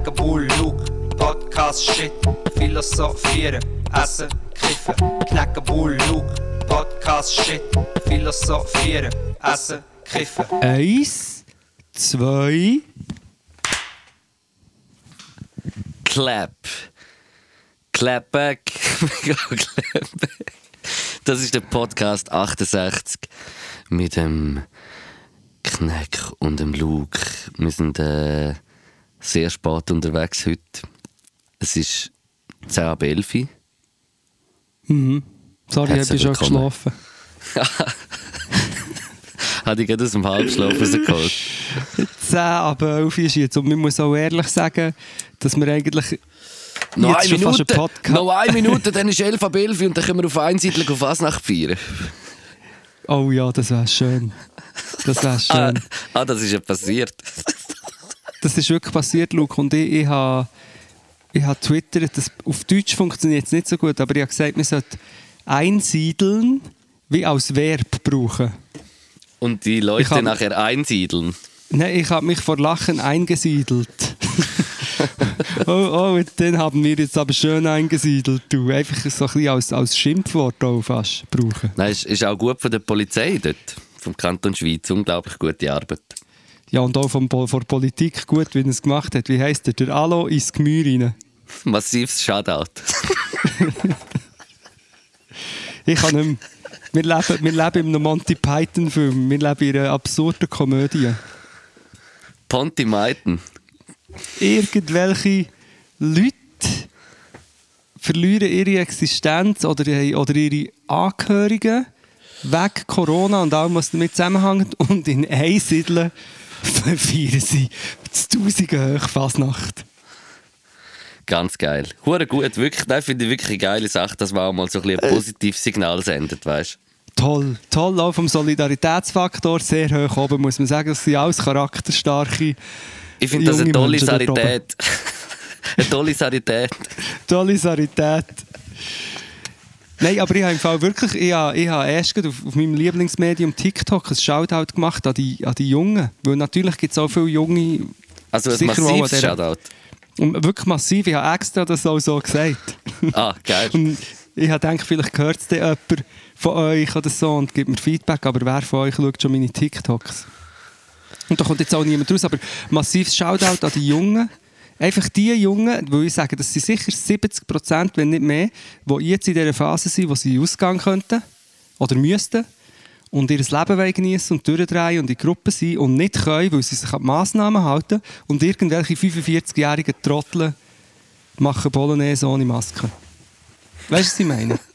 Knacken Bull, Luke, Podcast, Shit, Philosophieren, Essen, Kiffen. Knacken Bull, Luke, Podcast, Shit, Philosophieren, Essen, Kiffen. Eins, zwei. Clap. Clap back. Das ist der Podcast 68 mit dem Kneck und dem Luke. Wir sind äh, sehr spät unterwegs heute. Es ist 10 ab 11 Uhr. Sorry, ich bin schon geschlafen. Habe ich gerade aus dem Halbschlaf rausgeholt. 10 ab 11 ist jetzt. Und man muss auch ehrlich sagen, dass wir eigentlich Noch eine Minute, noch eine Minute, dann ist 11 ab 11 Uhr und dann können wir auf Einsiedlung auf Fasnacht feiern. Oh ja, das wäre schön. Das wäre Ah, schön. ah, das ist ja passiert. Das ist wirklich passiert, Luke. Und ich, ich habe ich habe twittert, das, auf Deutsch funktioniert es nicht so gut, aber ich habe gesagt, man sollte einsiedeln wie als Verb brauchen. Und die Leute hab- nachher einsiedeln. Nein, ich habe mich vor Lachen eingesiedelt. oh, oh, dann haben wir jetzt aber schön eingesiedelt. Du. Einfach so ein bisschen als, als Schimpfwort auch fast brauchen. Nein, ist, ist auch gut von der Polizei dort, vom Kanton Schweiz. Unglaublich gute Arbeit. Ja, und auch vom, von der Politik gut, wie er es gemacht hat. Wie heisst der? Der Alo ins Gemüse rein. Massives Shoutout. Ich kann nicht mehr. Wir leben, wir leben in einem Monty Python-Film. Wir leben in einer absurden Komödie. Ponty Maiten. Irgendwelche Leute verlieren ihre Existenz oder, oder ihre Angehörigen wegen Corona und allem, was damit zusammenhängt. Und in Einsiedeln feiern sie das Tausende hoch Fasnacht. Ganz geil. Hure gut, wirklich. Nein, finde ich wirklich eine geile Sache, dass man auch mal so ein, ein positives Signal sendet, weißt Toll, toll, auch vom Solidaritätsfaktor sehr hoch oben, muss man sagen. Das sind alles charakterstarke, Ich finde das eine tolle Menschen. Sarität. eine tolle Sarität. tolle Sarität. Nein, aber ich habe im Fall wirklich, ich habe, ich habe erst auf, auf meinem Lieblingsmedium TikTok ein Shoutout gemacht an die, an die Jungen. Weil natürlich gibt es auch viele Junge, Also ein massives dieser- Shoutout. und wirklich massiv, ich habe extra das auch so gesagt. Ah, geil. Und ich habe gedacht, vielleicht hört es jemand von euch oder so und gibt mir Feedback, aber wer von euch schaut schon meine TikToks? Und da kommt jetzt auch niemand raus, aber massives Shoutout an die Jungen. Einfach die Jungen, wo ich sage, das sind sicher 70 Prozent, wenn nicht mehr, die jetzt in dieser Phase sind, wo sie ausgehen könnten oder müssten und ihr Leben geniessen und durchdrehen und in Gruppen sind und nicht können, weil sie sich an die Massnahmen halten und irgendwelche 45-jährigen Trottel machen Bolognese ohne Maske. Weißt du, was ich meine?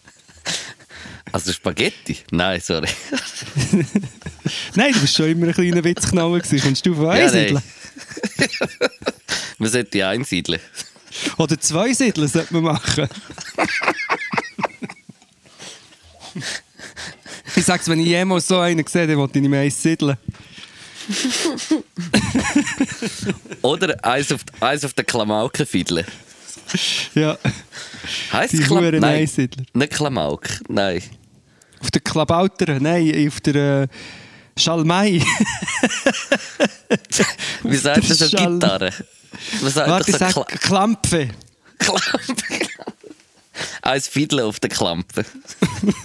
Also Spaghetti? Nein, sorry. Nein, du bist schon immer ein kleiner Witzknaller gewesen. Kommst du von Ja, einsiedeln? Man sollte die einsiedeln. Oder zwei Siedeln sollte man machen. ich sag's, wenn ich jemals so einen sehe, dann wollte ich nicht mehr eins siedeln. Oder eins auf, eins auf der Klamauke fiedeln. Ja, Heißt die Huren Nein, Einsiedler. nicht Klamauk. Nein. Auf der Klabauter, nein, auf der äh, Schalmei. Wie sagt das Schall- Gitarre? Man sagt Warte, ich doch sag so Kla Klampfe. Klampe. Eins Fiedeln auf der Klampe.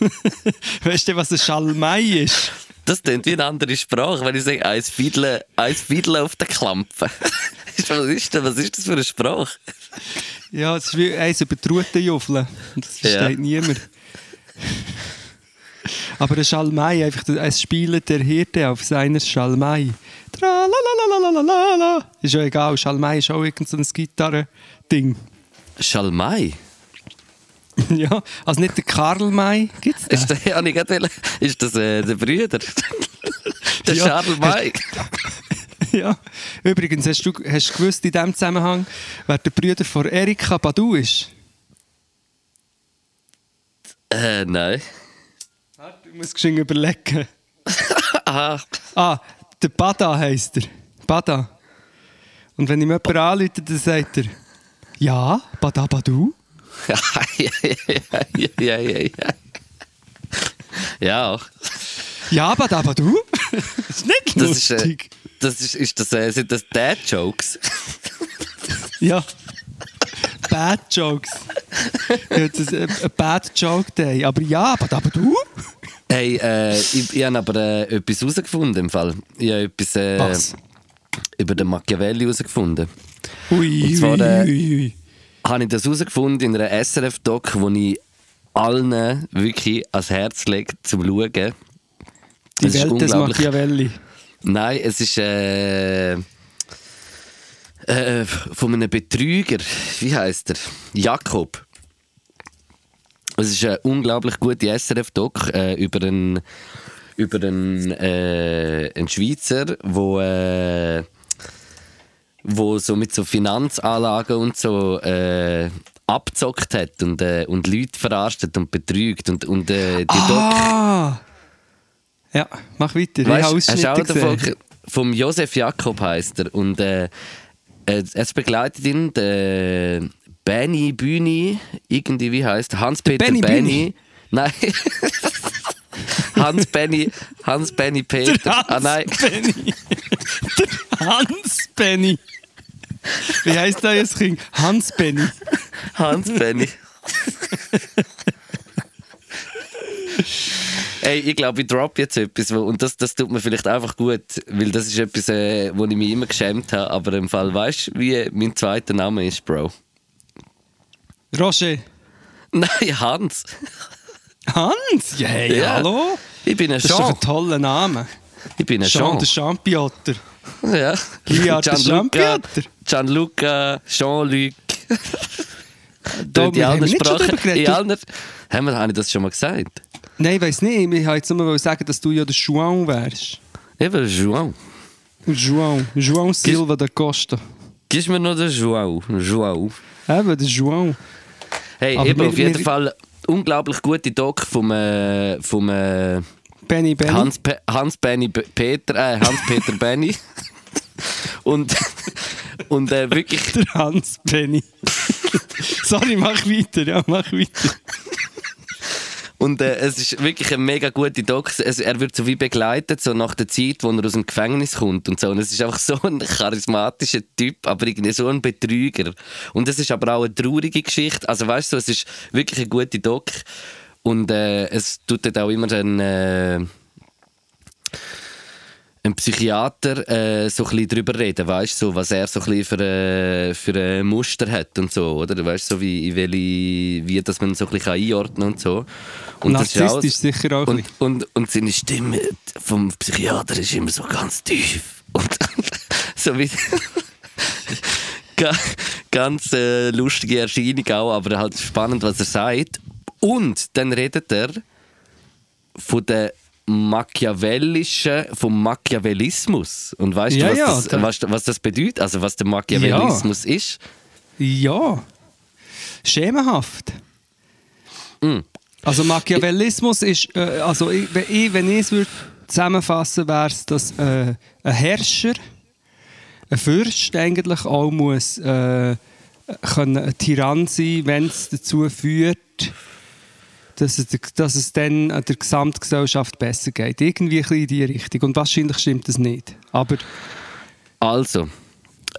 Weißt du, was ein Schalmei ist? Das klingt wie eine andere Sprache, wenn ich sage, eins Fiedeln, eins Fiedeln auf der Klampe. was, ist das, was ist das für eine Sprache? Ja, es ist wie eins über die Rutenjuffel. Das versteht Ja. niemand. Aber ein Schalmei, einfach es spielt der Hirte auf seiner Schalmei. Tralalalalala. Ist ja egal, Schalmei ist auch irgend so ein Gitarre-Ding. Schalmei? ja, also nicht der Karl May, gibt's das? Ist, der, ich gerade ist das äh, der Brüder? der Ja. Charles May? ja. Übrigens, hast du, hast du gewusst in diesem Zusammenhang, wer der Bruder von Erika Badu ist? Äh, nein. Du musst geschwind überlegen. Aha. Ah, der Bada heisst er. Bada. Und wenn ihm jemand anruft, dann sagt er, ja, Bada Badu. ja, ja, ja, ja, ja, ja. Ja, Ja, Bada Badu. das ist nicht das ist, äh, lustig. das ist, ist das, äh, sind das Dad-Jokes? Ja. Bad Jokes. Ja, das ist ein Bad Joke Day. Aber ja, aber, aber du? Hey, äh, ich, ich habe aber äh, etwas herausgefunden im Fall. Ich habe etwas äh, über den Machiavelli herausgefunden. Ui, Und zwar, äh, ui, ui. Habe ich das herausgefunden in einer SRF-Doc, wo ich allen wirklich ans Herz lege, zum Schauen. Die Das ist Welt des. Machiavelli. Nein, es ist äh, äh, von einem Betrüger. Wie heißt er? Jakob. Es ist eine unglaublich gute SRF-Doc äh, über einen, über einen, äh, einen Schweizer, wo, äh, wo so mit so Finanzanlagen und so äh, abzockt hat und, äh, und Leute verarscht und betrügt. Und, und äh, die Doc Ah! Ja, mach weiter. ich habe Weißt, hast du auch davon, vom Josef Jakob heißt er und äh, äh, es begleitet ihn der Benny Bühni, irgendwie wie heißt Hans-Peter Benny Benny. Nein. Hans Benny, Hans Benny Peter. Der ah nein, Hans Benny. Der Hans Benny. Wie heißt der jetzt Kind? Hans Benny. Hans Benny. Ey, ich glaube, ich drop jetzt etwas und das, das tut mir vielleicht einfach gut, weil das ist etwas, äh, wo ich mich immer geschämt habe, aber im Fall, weißt du, wie mein zweiter Name ist, Bro? Roger. Nein, Hans. Hans? Ja, hey, Ja. hallo? Ich bin ein Das ist doch Jean. ein toller Name. Ich bin ein Jean Jean. der Champiotter. Ja. Liard der Gianluca, Champion. Gianluca, Jean-Luc. In wir haben nicht schon drüber geredet. In allen, haben wir, habe ich das schon mal gesagt? Nein, ich weiss nicht. Ich wollte jetzt nur sagen, dass du ja der João wärst. Eben, João. João. João Silva da Costa. Gib mir noch den João. João. Eben, der João. Hey, Aber eben, wir- auf jeden wir- Fall unglaublich gute Doc vom, äh, vom äh, Benny Benny. Hans, Pe Hans Benny Be- Peter, äh, Hans Peter Benny. Und, und äh, wirklich, Der Hans Benny. Sorry, mach weiter. Ja, mach weiter. Und äh, es ist wirklich eine mega gute Doc. Es, er wird so wie begleitet, so nach der Zeit, wo er aus dem Gefängnis kommt und so. Und es ist einfach so ein charismatischer Typ, aber irgendwie so ein Betrüger. Und es ist aber auch eine traurige Geschichte. Also weißt du, es ist wirklich eine gute Doc. Und äh, es tut dort auch immer ein... Äh, ein Psychiater äh, so ein bisschen drüber reden, weißt so, was er so ein für, äh, für ein Muster hat und so, oder? Weißt so, wie, welche, wie das man so ein bisschen einordnen kann und so. Und das ist auch- Narzisstisch sicher auch und, und, und seine Stimme vom Psychiater ist immer so ganz tief. Und so wie. Ga- ganz äh, lustige Erscheinung auch, aber halt spannend, was er sagt. Und dann redet er von der machiavellischen, vom Machiavellismus. Und weißt Ja, du, was, ja, das, da- was, was das bedeutet? Also was der Machiavellismus ist? Ja. Schemenhaft. Mm. Also Machiavellismus ist, äh, also ich, wenn ich, wenn ich es würde zusammenfassen, wäre es, dass äh, ein Herrscher, ein Fürst eigentlich auch muss äh, können ein Tyrann sein, wenn es dazu führt, dass es, dass es dann der Gesamtgesellschaft besser geht. Irgendwie ein bisschen in die Richtung. Und wahrscheinlich stimmt das nicht. Aber Also,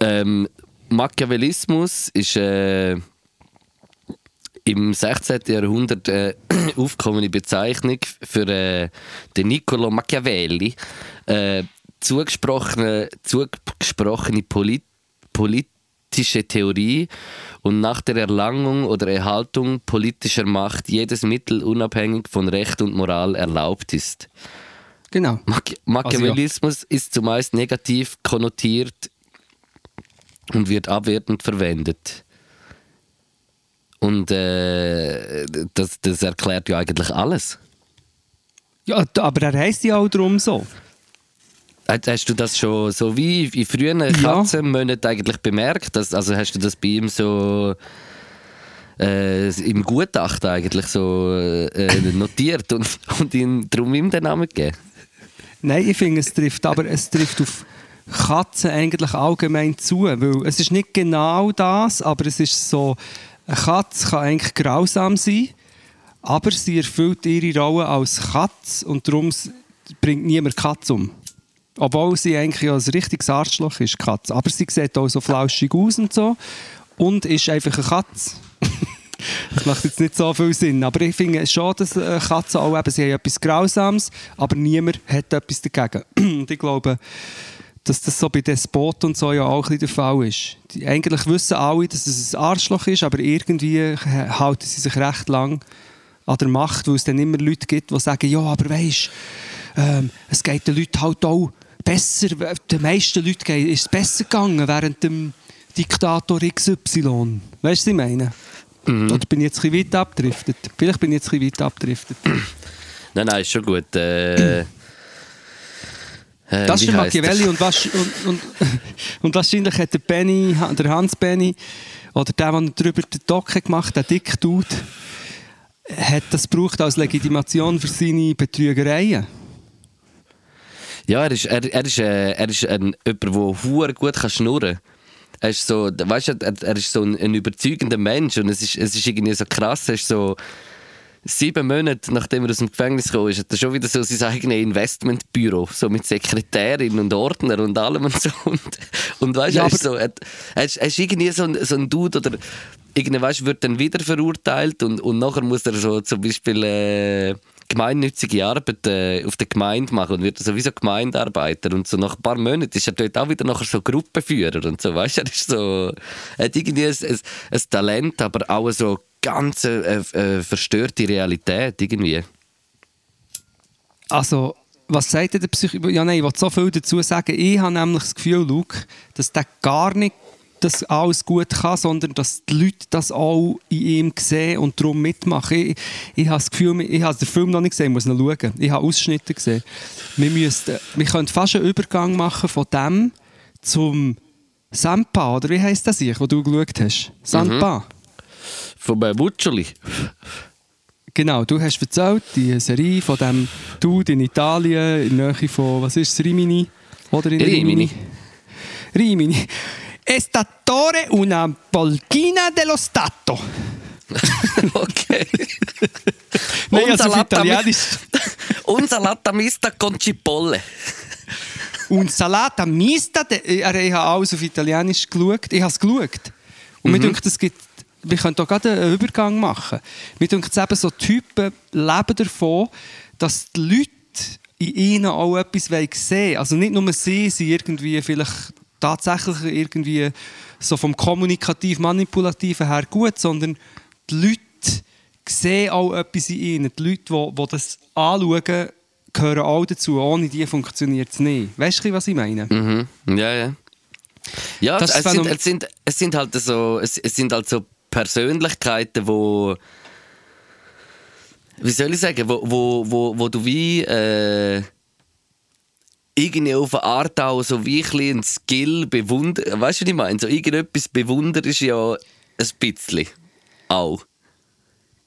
ähm, Machiavellismus ist äh, im 16. Jahrhundert äh, aufgekommene Bezeichnung für äh, den Niccolo Machiavelli. Äh, zugesprochene, zugesprochene Polit politische Theorie und nach der Erlangung oder Erhaltung politischer Macht jedes Mittel unabhängig von Recht und Moral erlaubt ist. genau. Machi Machiavellismus ist zumeist negativ konnotiert und wird abwertend verwendet. Und äh, das, das erklärt ja eigentlich alles. Ja, aber er heisst ja auch darum so. Hast du das schon so wie in frühen Katzenmonaten eigentlich bemerkt? Dass, also hast du das bei ihm so äh, im Gutachten eigentlich so äh, notiert und, und ihm darum ihm den Namen gegeben? Nein, ich finde, es trifft, aber es trifft auf Katzen eigentlich allgemein zu, weil es ist nicht genau das, aber es ist so, eine Katze kann eigentlich grausam sein, aber sie erfüllt ihre Rolle als Katze und darum bringt niemand Katze um. Obwohl sie eigentlich ja ein richtiges Arschloch ist, Katze. Aber sie sieht auch so flauschig aus und so. Und ist einfach eine Katze. das macht jetzt nicht so viel Sinn. Aber ich finde schon, dass Katzen auch eben, sie haben etwas Grausames, aber niemand hat etwas dagegen. und ich glaube, dass das so bei Despoten und so ja auch ein der Fall ist. Die, eigentlich wissen alle, dass es ein Arschloch ist, aber irgendwie halten sie sich recht lang an der Macht, weil es dann immer Leute gibt, die sagen, ja, aber weisst, ähm, es geht den Leuten halt auch besser, den meisten Leuten ist es besser gegangen während dem Diktator XY. Weißt du, was ich meine? Mhm. Oder bin ich jetzt ein weit abgedriftet? Vielleicht bin ich jetzt ein weit abgedriftet. Nein, nein, ist schon gut. Äh, äh, das ist der Machiavelli und, was, und, und, und, wahrscheinlich hat der, Benny, der Hans Benny oder der, der darüber den Doc gemacht hat, der dick Dude, hat das gebraucht als Legitimation für seine Betrügereien. Ja, er ist, er, er ist, äh, er ist ein, jemand, der gut kann schnurren kann. Er ist so, weißt du, er, er ist so ein, ein, überzeugender Mensch und es ist, es ist irgendwie so krass, er ist so sieben Monate nachdem er aus dem Gefängnis kam, ist, hat er schon wieder so sein eigenes Investmentbüro, so mit Sekretärin und Ordner und allem und so. Und, und weißt ja, er, ist so, er, er, ist, er ist irgendwie so ein, so ein Dude, oder irgendwie, weißt, wird dann wieder verurteilt und, und nachher muss er so zum Beispiel äh, gemeinnützige Arbeit äh, auf der Gemeinde machen und wird sowieso Gemeindearbeiter und so nach ein paar Monaten ist er dort auch wieder nachher so Gruppenführer und so, weißt er ist so, er hat irgendwie ein, ein, ein Talent, aber auch so ganz äh, äh, verstörte Realität irgendwie. Also, was sagt der Psychologe? Ja, nein, ich will so viel dazu sagen. Ich habe nämlich das Gefühl, Luke, dass der gar nicht das alles gut kann, sondern dass die Leute das auch in ihm sehen und darum mitmachen. Ich, ich habe das Gefühl, ich habe den Film noch nicht gesehen, ich muss noch schauen. Ich habe Ausschnitte gesehen. Wir, müssten, wir können fast einen Übergang machen von dem zum Sampa, oder wie heisst das ich, wo du geschaut hast? Sampa. Mhm. Von meinem Wutscheli. Genau, du hast erzählt, die Serie von dem Dude in Italien, in der Nähe von, was ist es, Rimini? Oder in Rimini. Rimini. È statore una polchina dello Stato. ok. Nein, also auf Italienisch. Un salata mista con cipolle. Un salata mista, ich habe alles auf Italienisch geschaut. Ich habe es geschaut. Und mhm. mir denkt, es gibt, wir können hier gerade einen Übergang machen. Mir denkt, eben so Typen leben davon, dass die Leute in ihnen auch etwas sehen wollen. Also nicht nur sie sind irgendwie vielleicht tatsächlich irgendwie so vom kommunikativ-manipulativen her gut, sondern die Leute sehen auch etwas in ihnen. Die Leute, die, die das anschauen, gehören auch dazu. Ohne die funktioniert es nicht. Weißt du, was ich meine? Mhm. Ja, ja. Ja, es sind, es, sind, es sind halt so, es, es sind halt so Persönlichkeiten, wo wie soll ich sagen, wo, wo, wo, wo du wie äh, irgendwie auf eine Art auch so wie ein Skill bewundern. Weißt du, was ich meine? So irgendetwas bewundern ist ja ein bisschen auch.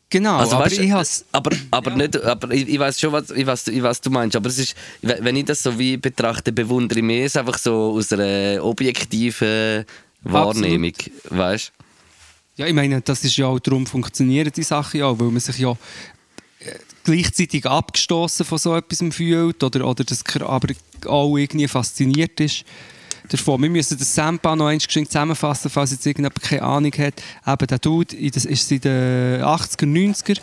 Genau, also, aber weißt, ich has aber, aber ja. nicht, aber ich, ich weiß schon, was, ich weiß, ich weiß, du meinst. Aber es ist, wenn ich das so wie betrachte, bewundere ich mehr es einfach so aus einer objektiven Wahrnehmung, weißt? Ja, ich meine, das ist ja auch darum funktionieren die Sachen ja, weil man sich ja gleichzeitig abgestoßen von so etwas fühlt oder, oder das aber auch irgendwie fasziniert ist davon. Wir müssen das Sampa noch eins zusammenfassen, falls jetzt irgendjemand keine Ahnung hat. Eben der Dude das ist in den 80er, 90er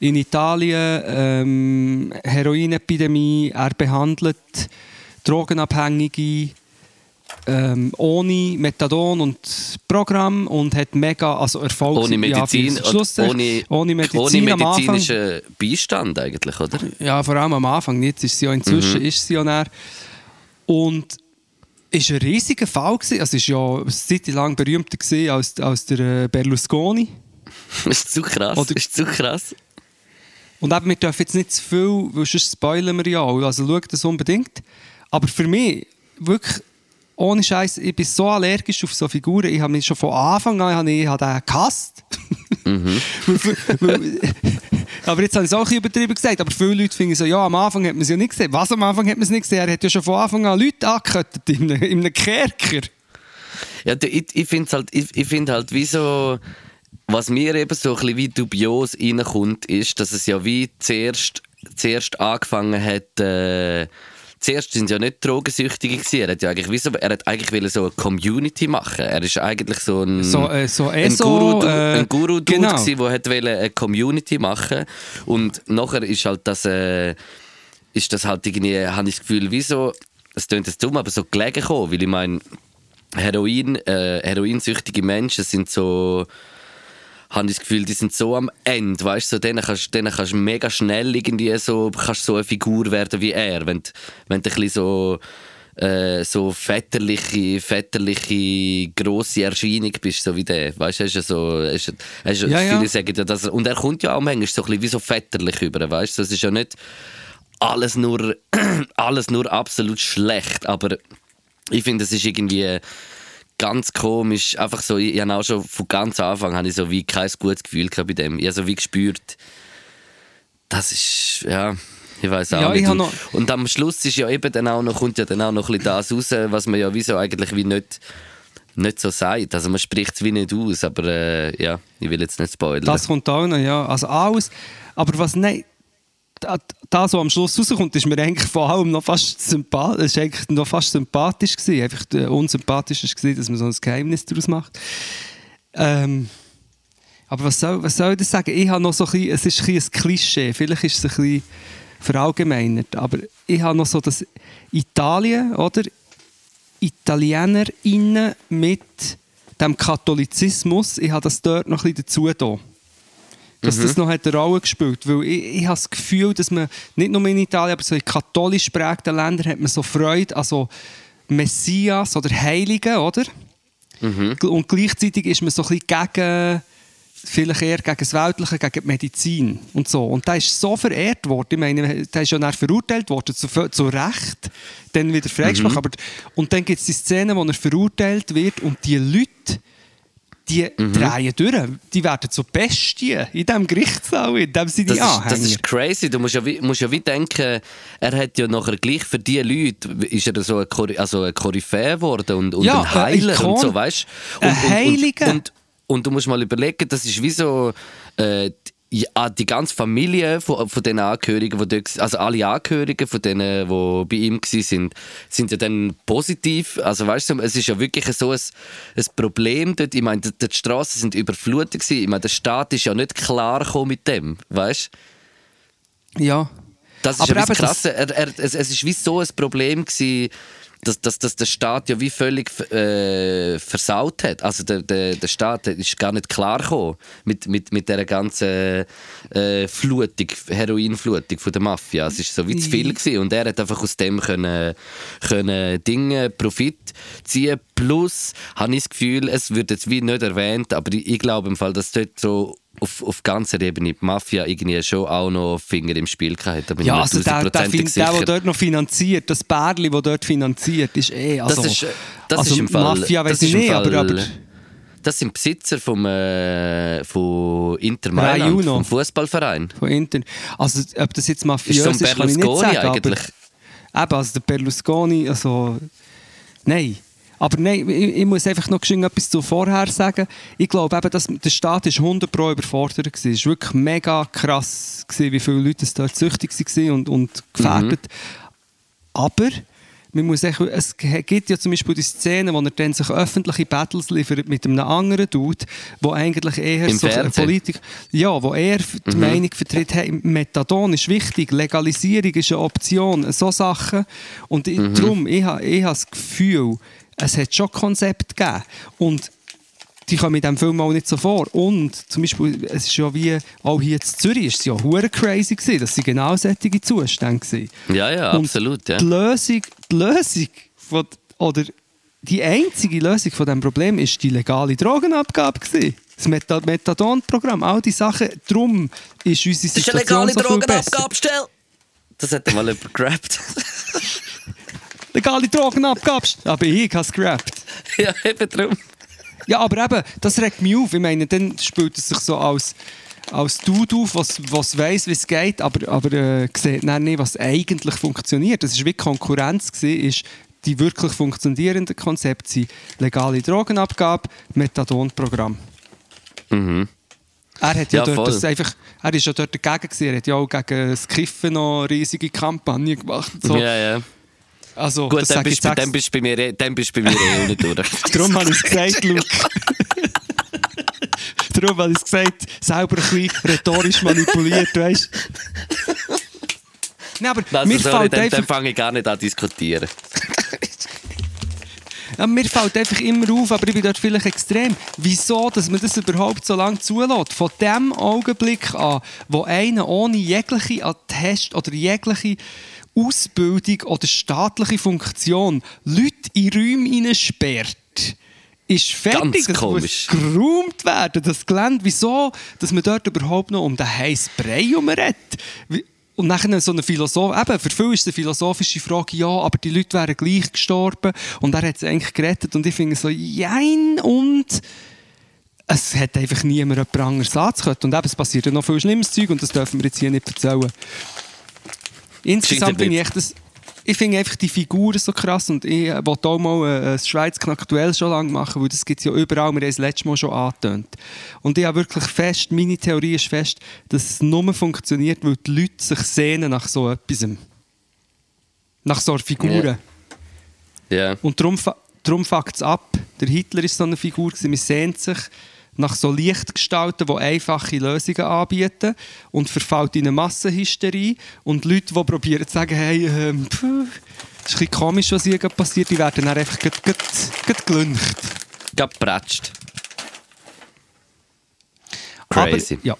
in Italien, ähm, Heroinepidemie, er behandelt Drogenabhängige, ähm, ohne Methadon und Programm und hat mega also Erfolg. Ohne Medizin, ja, ohne, ohne Medizin ohne medizinischen Beistand eigentlich, oder? Ja, vor allem am Anfang. Jetzt ist sie ja inzwischen mhm. ist sie ja näher. Und ist ein riesiger Fall gewesen. Also ist ja eine Zeit lang berühmter gewesen als, als der äh, Berlusconi. ist zu krass. Oder, ist zu krass. Und eben, wir dürfen jetzt nicht zu viel, weil sonst spoilern wir ja auch. Also schaut das unbedingt. Aber für mich wirklich ohne Scheiß, ich bin so allergisch auf so Figuren. Ich habe mich schon von Anfang an ich habe den gehasst. Mhm. aber jetzt habe ich es auch ein übertrieben gesagt. Aber viele Leute finden so, ja, am Anfang hat man es ja nicht gesehen. Was am Anfang hat man es nicht gesehen? Er hat ja schon von Anfang an Leute angekettet in einem, in einem Kerker. Ja, ich, ich finde halt, ich, ich find halt, wie so, was mir eben so ein bisschen wie dubios reinkommt, ist, dass es ja wie zuerst, zuerst angefangen hat, äh, zuerst sind ja nicht Drogensüchtige gewesen. Er hat ja eigentlich, wie so, er hat eigentlich wollen so eine Community machen. Er ist eigentlich so ein, So, äh, so ein ESO, Guru, äh, ein Guru genau. gewesen, der hat eine Community machen und nachher ist halt das, äh, ist das halt irgendwie, habe ich das Gefühl, wie so, es klingt jetzt dumm, aber so gelegen gekommen, weil ich meine, Heroin, äh, heroinsüchtige Menschen sind so, habe ich das Gefühl, die sind so am Ende, weißt du, so, denen kannst, denen kannst du mega schnell irgendwie so, kannst so eine Figur werden wie er, wenn, du- wenn du ein bisschen so, äh, so väterliche, väterliche, grosse Erscheinung bist, so wie der, weißt du, er ist ja so, ist, ist, Ja, ja. viele sagen ja, dass er, und er kommt ja auch manchmal so ein bisschen wie so väterlich über, weißt du, es ist ja nicht alles nur, alles nur absolut schlecht, aber ich finde, es ist irgendwie ganz komisch. Einfach so, ich, ich habe auch schon von ganz Anfang habe ich so wie kein gutes Gefühl bei dem. Ich habe so wie gespürt, das ist, ja, ich weiß auch Ja, ich nicht. Und, und am Schluss ist ja eben dann auch noch, kommt ja dann auch noch ein bisschen das raus, was man ja wie so eigentlich wie nicht, nicht so sagt. Also man spricht es wie nicht aus, aber äh, ja, ich will jetzt nicht spoilern. Das kommt auch noch, ja. Also alles. Aber was nein, da, da so am Schluss rauskommt, ist mir eigentlich vor allem noch fast sympathisch, eigentlich noch fast sympathisch gewesen. Einfach äh, unsympathisch ist gewesen, dass man so ein Geheimnis daraus macht. Ähm, aber was soll, was soll ich das sagen? Ich habe noch so ein bisschen, es ist ein, bisschen ein Klischee, vielleicht ist es ein bisschen verallgemeinert, aber ich habe noch so das Italien, oder? ItalienerInnen mit dem Katholizismus, ich habe das dort noch ein bisschen dazu da. Dass das noch hat eine Rolle gespielt Weil ich, ich habe das Gefühl, dass man nicht nur in Italien, aber so in katholisch geprägten Ländern hat man so Freude an so Messias oder Heiligen, oder? Und gleichzeitig ist man so ein bisschen gegen, vielleicht eher gegen das Weltliche, gegen die Medizin und so. Und der ist so verehrt worden. Ich meine, der ist ja dann verurteilt worden, zu, zu Recht, dann wieder freigesprochen. Aber, und dann gibt es die Szene, wo er verurteilt wird und die Leute, die drehen durch. Die werden zu Bestien in diesem Gerichtssaal, in dem sie die Das ist, anhängen. das ist crazy. Du musst ja, wie, musst ja wie denken, er hat ja nachher gleich für diese Leute ist er so ein, also ein Koryphäe geworden und, und Ja, ein Heiler Ikon. und so, weißt du? Ein Heiliger. Und, und, und du musst mal überlegen, das ist wie so äh, ja, die ganze Familie von, von den Angehörigen, die dort, also alle Angehörigen von denen, die bei ihm waren, sind, sind ja dann positiv. Also weißt du, es ist ja wirklich so ein, ein Problem dort. Ich meine, die, die Straßen sind überflutet gewesen. Ich meine, der Staat ist ja nicht klar mit dem, weißt du? ja. Das ist Aber eben, Krasse. Er, er, es, es ist wie so ein Problem gewesen, dass, dass, dass der Staat ja wie völlig äh, versaut hat. Also der, der, der Staat ist gar nicht klar gekommen mit, mit, mit dieser ganzen äh, Flutung, Heroinflutung von der Mafia. Es ist so wie zu viel gewesen. und er hat einfach aus dem können, können Dinge Profit ziehen. Plus habe ich das Gefühl, es wird jetzt wie nicht erwähnt, aber ich, ich glaube im Fall, dass dort so auf, auf ganzer Ebene die Mafia irgendwie schon auch noch Finger im Spiel hatte. Ja, also der, der, der, der sicher. dort noch finanziert, das Bärli, das dort finanziert, ist eh. Also, Das ist, das also ist im Fall. Mafia das weiß ich nicht, aber, aber Das sind Besitzer vom, äh, von Inter Mailand, vom Fußballverein. von Inter. Also, ob das jetzt mafiös Ist so ist, kann ich nicht sagen. eigentlich. Aber, eben, also der Berlusconi, also. Nein. Aber nein, ich, ich muss einfach noch etwas zu vorher sagen. Ich glaube eben, dass der Staat ist 100 Pro überfordert war. Es war wirklich mega krass, gewesen, wie viele Leute es dort süchtig waren und, und gefährdet. Aber man muss echt, es gibt ja zum Beispiel die Szene, wo er dann sich öffentliche Battles liefert mit einem anderen Dude, wo eigentlich eher Im so? Politik, ja, wo er die Meinung vertritt, hey, Methadon ist wichtig, Legalisierung ist eine Option, so Sachen. Und ich, darum, ich, ich habe das Gefühl, es hat schon Konzept gegeben. Und die kommen in diesem Film auch nicht so vor. Und zum Beispiel, es ist ja wie, auch hier in Zürich, ist es ja hure crazy gewesen, dass sie genau solche Zustände waren. Ja, ja, Und absolut. Ja. Die Lösung, die Lösung von, oder die einzige Lösung von dem Problem ist die legale Drogenabgabe gewesen. Das Meta Methadon-Programm, all diese Sachen. Darum ist unsere Situation so viel besser. Stell! Das hat mal jemand gerappt. Legale Drogenabgabe. Aber ich habe es gerappt. ja, eben drum. Ja, aber eben, das regt mich auf. Ich meine, dann spielt es sich so als, als Dude auf, was, was weiss, wie es geht, aber, aber äh, sieht dann nicht, was eigentlich funktioniert. Das war wie Konkurrenz, gewesen, ist die wirklich funktionierenden Konzepte sind legale Drogenabgabe, Methadon-Programm. Er hat ja, Ja, dort das einfach, er ist ja dort dagegen gewesen. Er hat ja auch gegen das Kiffen noch riesige Kampagne gemacht. So. Ja, ja. Also, Gut, dann bist, du- jetzt dann, bist bei mir, eh- dann bist du bei mir eh nicht durch. Darum habe ich es gesagt, Luke. Darum habe ich es gesagt, selber ein bisschen rhetorisch manipuliert, weißt du? Nein, aber Also, mir, sorry, fällt dann, einfach, dann fange ich gar nicht an zu diskutieren. ja, mir fällt einfach immer auf, aber ich bin dort vielleicht extrem, wieso dass man das überhaupt so lange zulässt. Von dem Augenblick an, wo einer ohne jegliche Attest oder jegliche Ausbildung oder staatliche Funktion Leute in Räume hineinsperrt, ist fertig, Ganz das komisch. muss geräumt werden, das Gelände. Wieso, dass man dort überhaupt noch um den heißen Brei herumredet? Wie- Und nachher so eine Philosoph eben, für viele ist eine philosophische Frage, ja, aber die Leute wären gleich gestorben und er hat es eigentlich gerettet und ich finde so, jein und es hat einfach niemand jemand anderes anzukönnen. Und eben, es passiert ja noch viel schlimmes Zeug und das dürfen wir jetzt hier nicht erzählen. Insgesamt bin ich echt das, ich finde einfach die Figuren so krass und ich äh, wollte auch mal äh, ein Schweiz-Knack-Duell schon lange machen, weil das gibt es ja überall, wir haben es letztes Mal schon angetönt. Und ich habe wirklich fest, meine Theorie ist fest, dass es nur funktioniert, weil die Leute sich sehnen nach so etwas. Nach so einer Figur. Ja. Ja. Und darum, darum fuckt es ab. Der Hitler ist so eine Figur, man sehnt sich nach so Lichtgestalten, die einfache Lösungen anbieten und verfällt in eine Massenhysterie. Und Leute, die probieren zu sagen, hey, ähm, pff, das ist ein komisch, was hier gerade passiert, die werden dann einfach grad, grad, grad gelüncht. Gepratscht. Crazy. Aber, ja.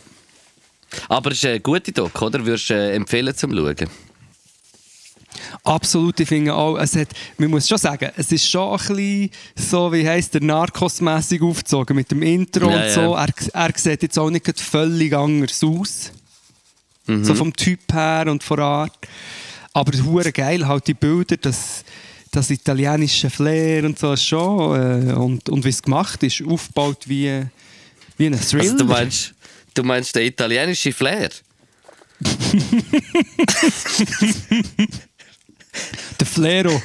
Aber es ist eine gute Doc, oder? Würdest du äh, empfehlen zum Schauen? Absolut, ich finde auch, es hat, man muss schon sagen, es ist schon ein bisschen so, wie heisst der, narkosmässig aufgezogen mit dem Intro Ja, und so. ja. Er, er sieht jetzt auch nicht völlig anders aus. Mhm. So vom Typ her und von Art. Aber hure geil, halt die Bilder, das, das italienische Flair und so schon. Äh, und, und wie es gemacht ist, aufgebaut wie, wie ein Thriller. Also du meinst, du meinst den italienischen Flair? Der Flero.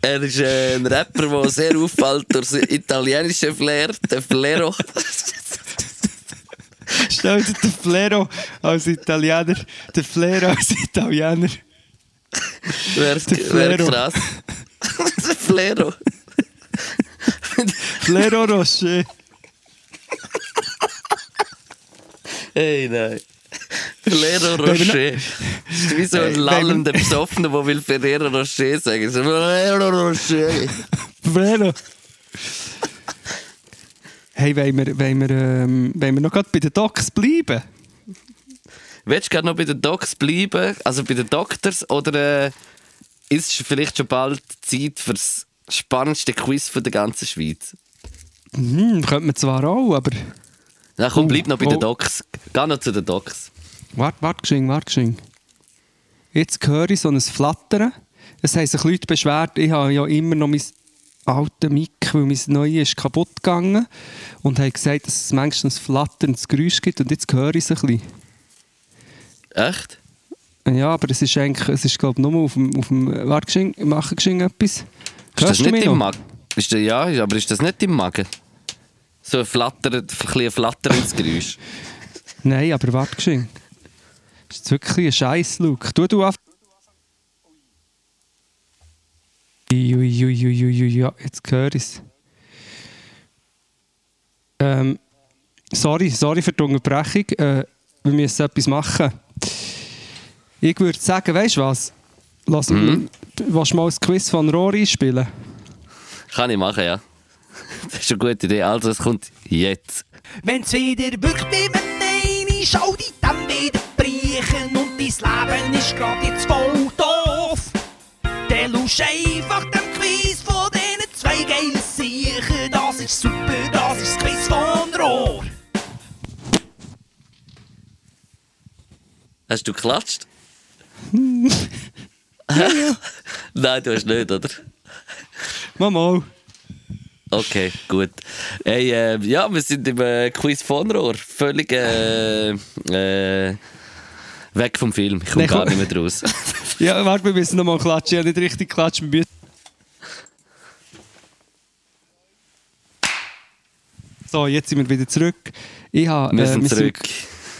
Er ist äh, ein Rapper, der sehr auffällt durch sein italienische Flair, der Flero. Stell dir den Flero als Italiener, den Flero als Italiener. Wäre Der wär krass. der Flero. Flero Rocher. Hey, nein. Wir Rocher. Das ist wie so ein lallender Besoffener, der will Ferrero Rocher sagen. So, Flero Rocher. Flero. Hey, wollen wir, wollen wir, ähm, wollen wir noch gerade bei den Docs bleiben? Willst du gerade noch bei den Docs bleiben? Also bei den Doctors? Oder äh, ist es vielleicht schon bald Zeit für das spannendste Quiz von der ganzen Schweiz? Hm, könnte man zwar auch, aber... Na komm, Oh, bleib noch bei oh. den Docs. Geh noch zu den Docs. Warte, warte, gesching, warte, gesching. Jetzt höre ich so ein Flattern. Es haben sich Leute beschwert, ich habe ja immer noch mein altes Mic, weil mein neues ist kaputt gegangen. Und haben gesagt, dass es manchmal ein flatterndes Geräusch gibt. Und jetzt höre ich es ein bisschen. Echt? Ja, aber es ist eigentlich, es ist glaube ich nur auf dem, auf dem warte, gesching, machen gesching etwas. Ist das Hörst nicht im? Magen? Ist das, ja, aber ist das nicht im Magen? So ein, flatter, ein, ein flatterndes Geräusch. Nein, aber warte, gesching. Das ist wirklich ein scheiß Look. Tu du auf. Ja, jetzt höre ich es. Ähm, sorry, sorry für die Unterbrechung. Äh, wir müssen etwas machen. Ich würde sagen, weißt du was? Lass Mhm. Willst du mal ein Quiz von Rory spielen? Kann ich machen, ja. Das ist eine gute Idee. Also, es kommt jetzt. Wenn's wieder wirkt wie wenn eine Schau die dann wieder brechen und dein Leben ist grad jetzt voll doof. Der lusch einfach dem Quiz von diesen zwei geilen Siechen. Das ist super, das ist das Quiz von Rohr. Hast du geklatscht? Nein, du hast nicht, oder? Mal. Okay, gut. Hey, äh, ja, wir sind im äh, Quiz von Rohr. Völlig äh, äh, weg vom Film. Ich komme gar nicht mehr raus. Ja, warte, wir müssen nochmal klatschen. Ich habe nicht richtig klatschen. Wir So, jetzt sind wir wieder zurück. Ich habe, Wir äh, sind zurück.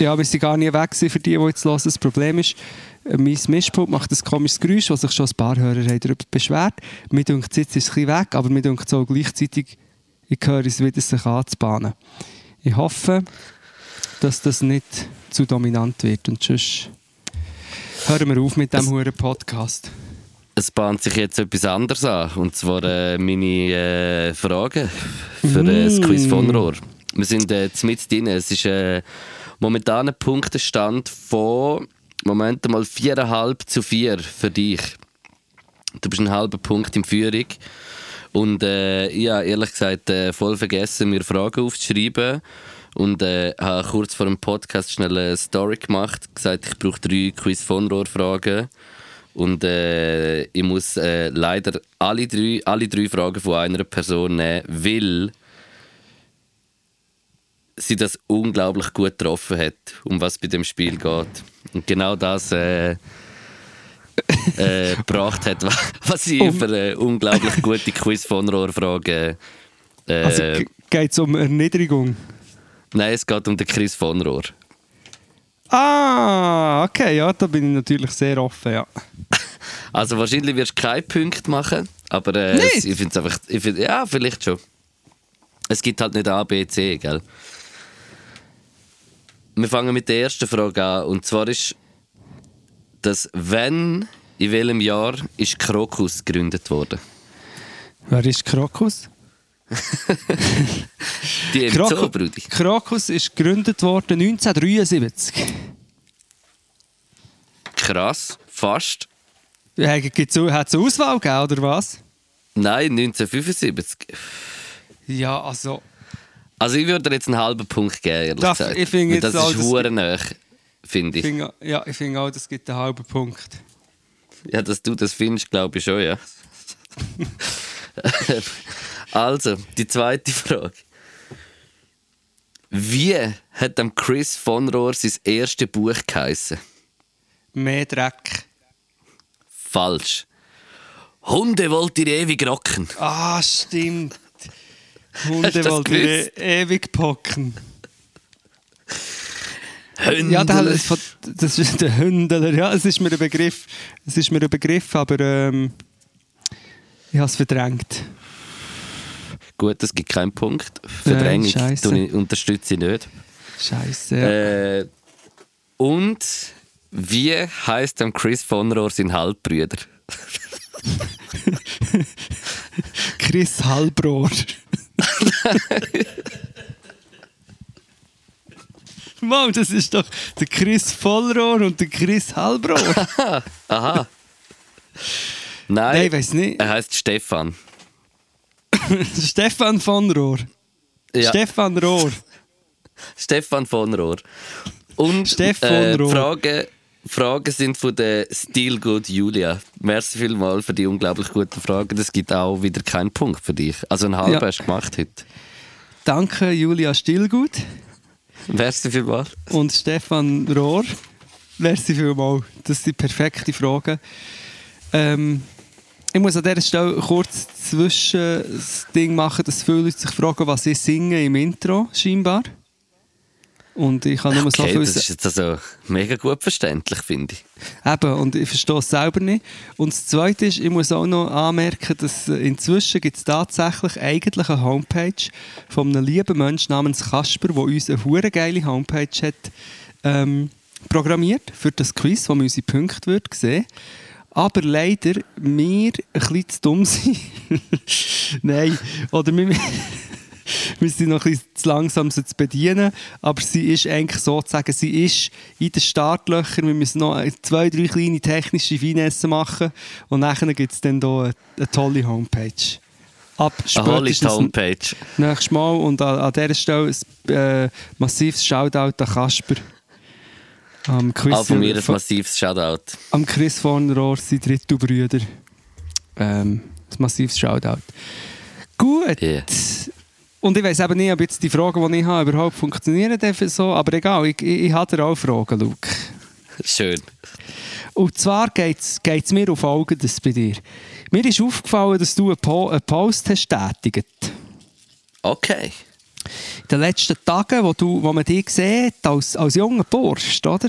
Ja, wir sind gar nie weg für die, die jetzt hören. Das Problem ist, äh, mein Mischpult macht ein komisches Geräusch, was sich schon ein paar Hörer haben darüber beschwert. Mir denkt jetzt ist es ein weg, aber mir denkt so gleichzeitig, ich höre es wieder sich anzubahnen. Ich hoffe, dass das nicht zu dominant wird und sonst hören wir auf mit diesem huren Podcast. Es bahnt sich jetzt etwas anderes an. Und zwar äh, meine äh, Fragen für äh, das Quiz von Rohr. Wir sind äh, mit drin. Es ist äh, momentan ein Punktestand von Moment mal 4,5 zu 4 für dich. Du bist einen halben Punkt in Führung. Und äh, ich habe ehrlich gesagt äh, voll vergessen, mir Fragen aufzuschreiben. Und äh, habe kurz vor dem Podcast schnell eine Story gemacht, gesagt, ich brauche drei Quiz von Rohr Fragen. Und äh, ich muss äh, leider alle drei, alle drei Fragen von einer Person nehmen, weil sie das unglaublich gut getroffen hat, um was bei dem Spiel geht. Und genau das äh, äh, gebracht hat, was sie Um- für eine unglaublich gute Quiz von Rohr-Frage. Äh, Also geht es um Erniedrigung? nein, es geht um den Chris von Rohr. Ah, okay, ja, da bin ich natürlich sehr offen, ja. Also wahrscheinlich wirst du keinen Punkt machen, aber äh, es- ich finde es einfach, ich find, ja, vielleicht schon. Es gibt halt nicht A, B, C, gell? Wir fangen mit der ersten Frage an und zwar ist das wenn in welchem Jahr ist Krokus gegründet worden? Wer ist Krokus? Die im Zoo, Brudi. Krokus ist gegründet worden 1973. Krass, fast. Hat es eine Auswahl gegeben, oder was? Nein, 1975. Ja, also... Also ich würde dir jetzt einen halben Punkt geben, ehrlich Darf- gesagt. ich finde jetzt das ist das- hure nah, finde Ich finde, ja, ich finde auch, das gibt einen halben Punkt. Ja, dass du das findest, glaube ich schon, ja. also, die zweite Frage. Wie hat dem Chris von Rohr sein erstes Buch geheißen? Mehr Dreck. Falsch. Hunde wollt ihr ewig rocken. Ah, stimmt. Hunde gewusst? ich ewig pocken. Hündler. Ja, der, das ist der Hündler. Ja, es ist mir ein Begriff. Es ist mir ein Begriff, aber ähm, ich habe es verdrängt. Gut, es gibt keinen Punkt. Verdrängung tue ich- unterstütze ich nicht. Scheiße. Ja. Äh, und wie heißt dem Chris von Rohr sein Halbbrüder? Chris Halbrohr. Mann, das ist doch der Chris Vollrohr und der Chris Halbrohr. Aha. Nein, Nein, ich weiß nicht. er heißt Stefan. Stefan von Rohr. Ja, Stefan Rohr. Stefan von Rohr. Und Stefan äh, Rohr. Fragen, Fragen sind von der Stilgood Julia. Merci vielmals für die unglaublich guten Fragen. Das gibt auch wieder keinen Punkt für dich. Also einen halben Ja. hast du gemacht heute. Danke, Julia Stillgut Merci vielmals. und Stefan Rohr. Merci vielmals. Das sind perfekte Fragen. Ähm, ich muss an dieser Stelle kurz zwischen das Ding machen, dass viele Leute sich fragen, was ich singe im Intro, scheinbar. Und ich kann nur so Okay, viel das ist jetzt also mega gut verständlich, finde ich. Eben, und ich verstehe es selber nicht. Und das Zweite ist, ich muss auch noch anmerken, dass inzwischen gibt es tatsächlich eigentlich eine Homepage von einem lieben Menschen namens Kasper, der uns eine hure geile Homepage hat ähm, programmiert für das Quiz, wo man unsere Punkte wird sehen aber leider wir ein bisschen zu dumm sind. Nein, oder wir, wir sind noch ein bisschen zu langsam, sie zu bedienen. Aber sie ist eigentlich sozusagen, sie ist in den Startlöchern. Wir müssen noch zwei, drei kleine technische Finessen machen. Und nachher gibt es dann hier eine, eine tolle Homepage. Ab spätestens Homepage. nächstes Mal. Und an, an dieser Stelle ein äh, massives Shoutout an Kasper. Am Quiz, Auch von mir ein massives Shoutout. am Chris von Rohr, seine dritten Brüder. Ähm, ein massives Shoutout. Gut. Yeah. Und ich weiß eben nicht, ob jetzt die Fragen, die ich habe, überhaupt funktionieren dürfen. So. Aber egal, ich, ich, ich habe dir auch Fragen, Luke. Schön. Und zwar geht es mir auf Folgendes bei dir. Mir ist aufgefallen, dass du einen, po einen Post hast tätigt. Okay. in den letzten Tagen, wo, du, wo man dich sieht, als, als junger Bursch, oder?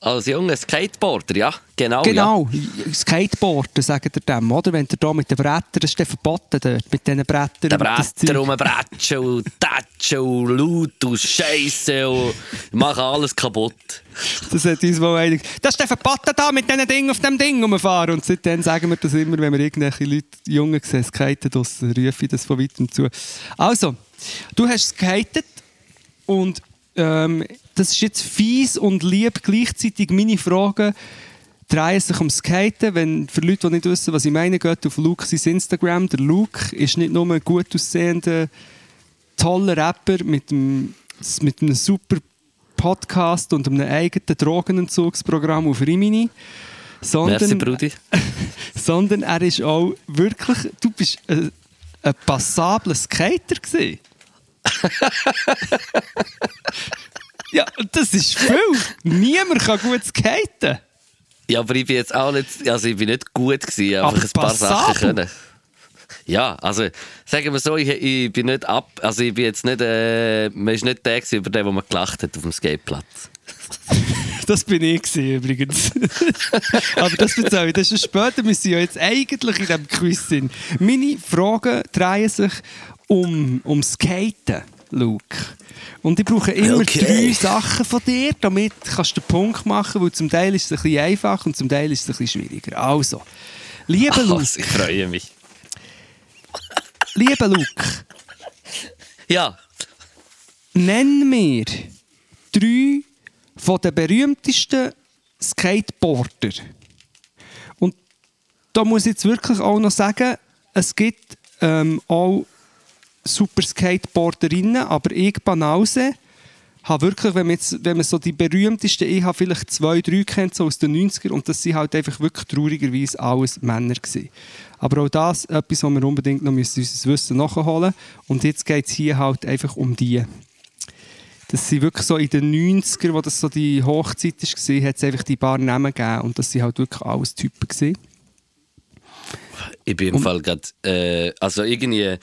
Als junger Skateboarder, ja, genau. Genau, Skateboarden, sagt ihr dem, oder? Wenn ihr da mit den Brettern, das ist dann verboten dort, mit diesen Brettern. Das Bretter rumbretschen und tatschen und laut und scheisse und machen alles kaputt. Das hat uns einer gesagt, das ist verboten da mit diesen Dingen auf dem Ding rumfahren. Und seitdem sagen wir das immer, wenn wir irgendwelche Leute, Jungen sehen, skaten, das rufe ich das von weitem zu. Also, du hast skatet und ähm, das ist jetzt fies und lieb gleichzeitig. Meine Fragen drehen sich um Skaten. Wenn, für Leute, die nicht wissen, was ich meine, geht auf Luke sein Instagram. Der Luke ist nicht nur ein gut aussehender, toller Rapper mit einem, mit einem super Podcast und einem eigenen Drogenentzugsprogramm auf Rimini. Sondern, Merci, Brudi. sondern er ist auch wirklich, du bist ein, ein passabler Skater gewesen. ja, das ist viel. Niemand kann gut skaten. Ja, aber ich bin jetzt auch nicht, also ich bin nicht gut gewesen, Aber einfach ein paar. Sachen können. Ja, also sagen wir so, ich, ich bin nicht ab, also ich bin jetzt nicht, äh, man ist nicht der gewesen, über den, wo man gelacht hat auf dem Skateplatz. Das bin ich gewesen, übrigens. Aber das erzähle ich, das ist später. Wir sind ja jetzt eigentlich in diesem Quiz. Sind. Meine Fragen drehen sich um, um Skaten, Luke. Und ich brauche immer Okay. drei Sachen von dir, damit kannst du den Punkt machen, weil zum Teil ist es ein bisschen einfach und zum Teil ist es ein bisschen schwieriger. Also, lieber Luke, Also, ich freue mich. lieber Luke, Ja, nenn mir drei von den berühmtesten Skateboarder. Und da muss ich jetzt wirklich auch noch sagen, es gibt ähm, auch super Skateboarderinnen, aber ich Banause habe wirklich, wenn man, jetzt, wenn man so die berühmtesten, ich habe vielleicht zwei, drei kennt, so aus den 90er und das sind halt einfach wirklich traurigerweise alles Männer gewesen. Aber auch das etwas, was wir unbedingt noch müssen, unser Wissen nachholen Und jetzt geht es hier halt einfach um die. Das sind wirklich so in den 90er, wo das so die Hochzeit war, hat es einfach die paar Namen gegeben und das sind halt wirklich alles Typen gewesen. ich bin im Fall gerade, äh, also irgendwie,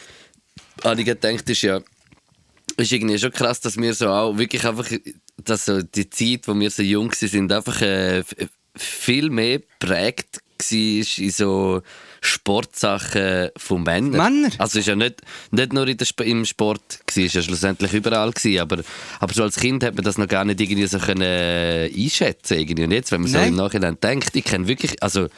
habe ich gedacht, ist ja, ist irgendwie schon krass, dass wir so auch wirklich einfach, dass so die Zeit, wo wir so jung waren, sind einfach äh, f- viel mehr prägt war in so Sportsachen von Männern. Männer? Also ist ja nicht, nicht nur Sp im Sport, war, ist ja schlussendlich überall gewesen, aber, aber so als Kind hat man das noch gar nicht irgendwie so können äh, einschätzen irgendwie. Und jetzt, wenn man so Nein. im Nachhinein denkt, ich kenne wirklich, also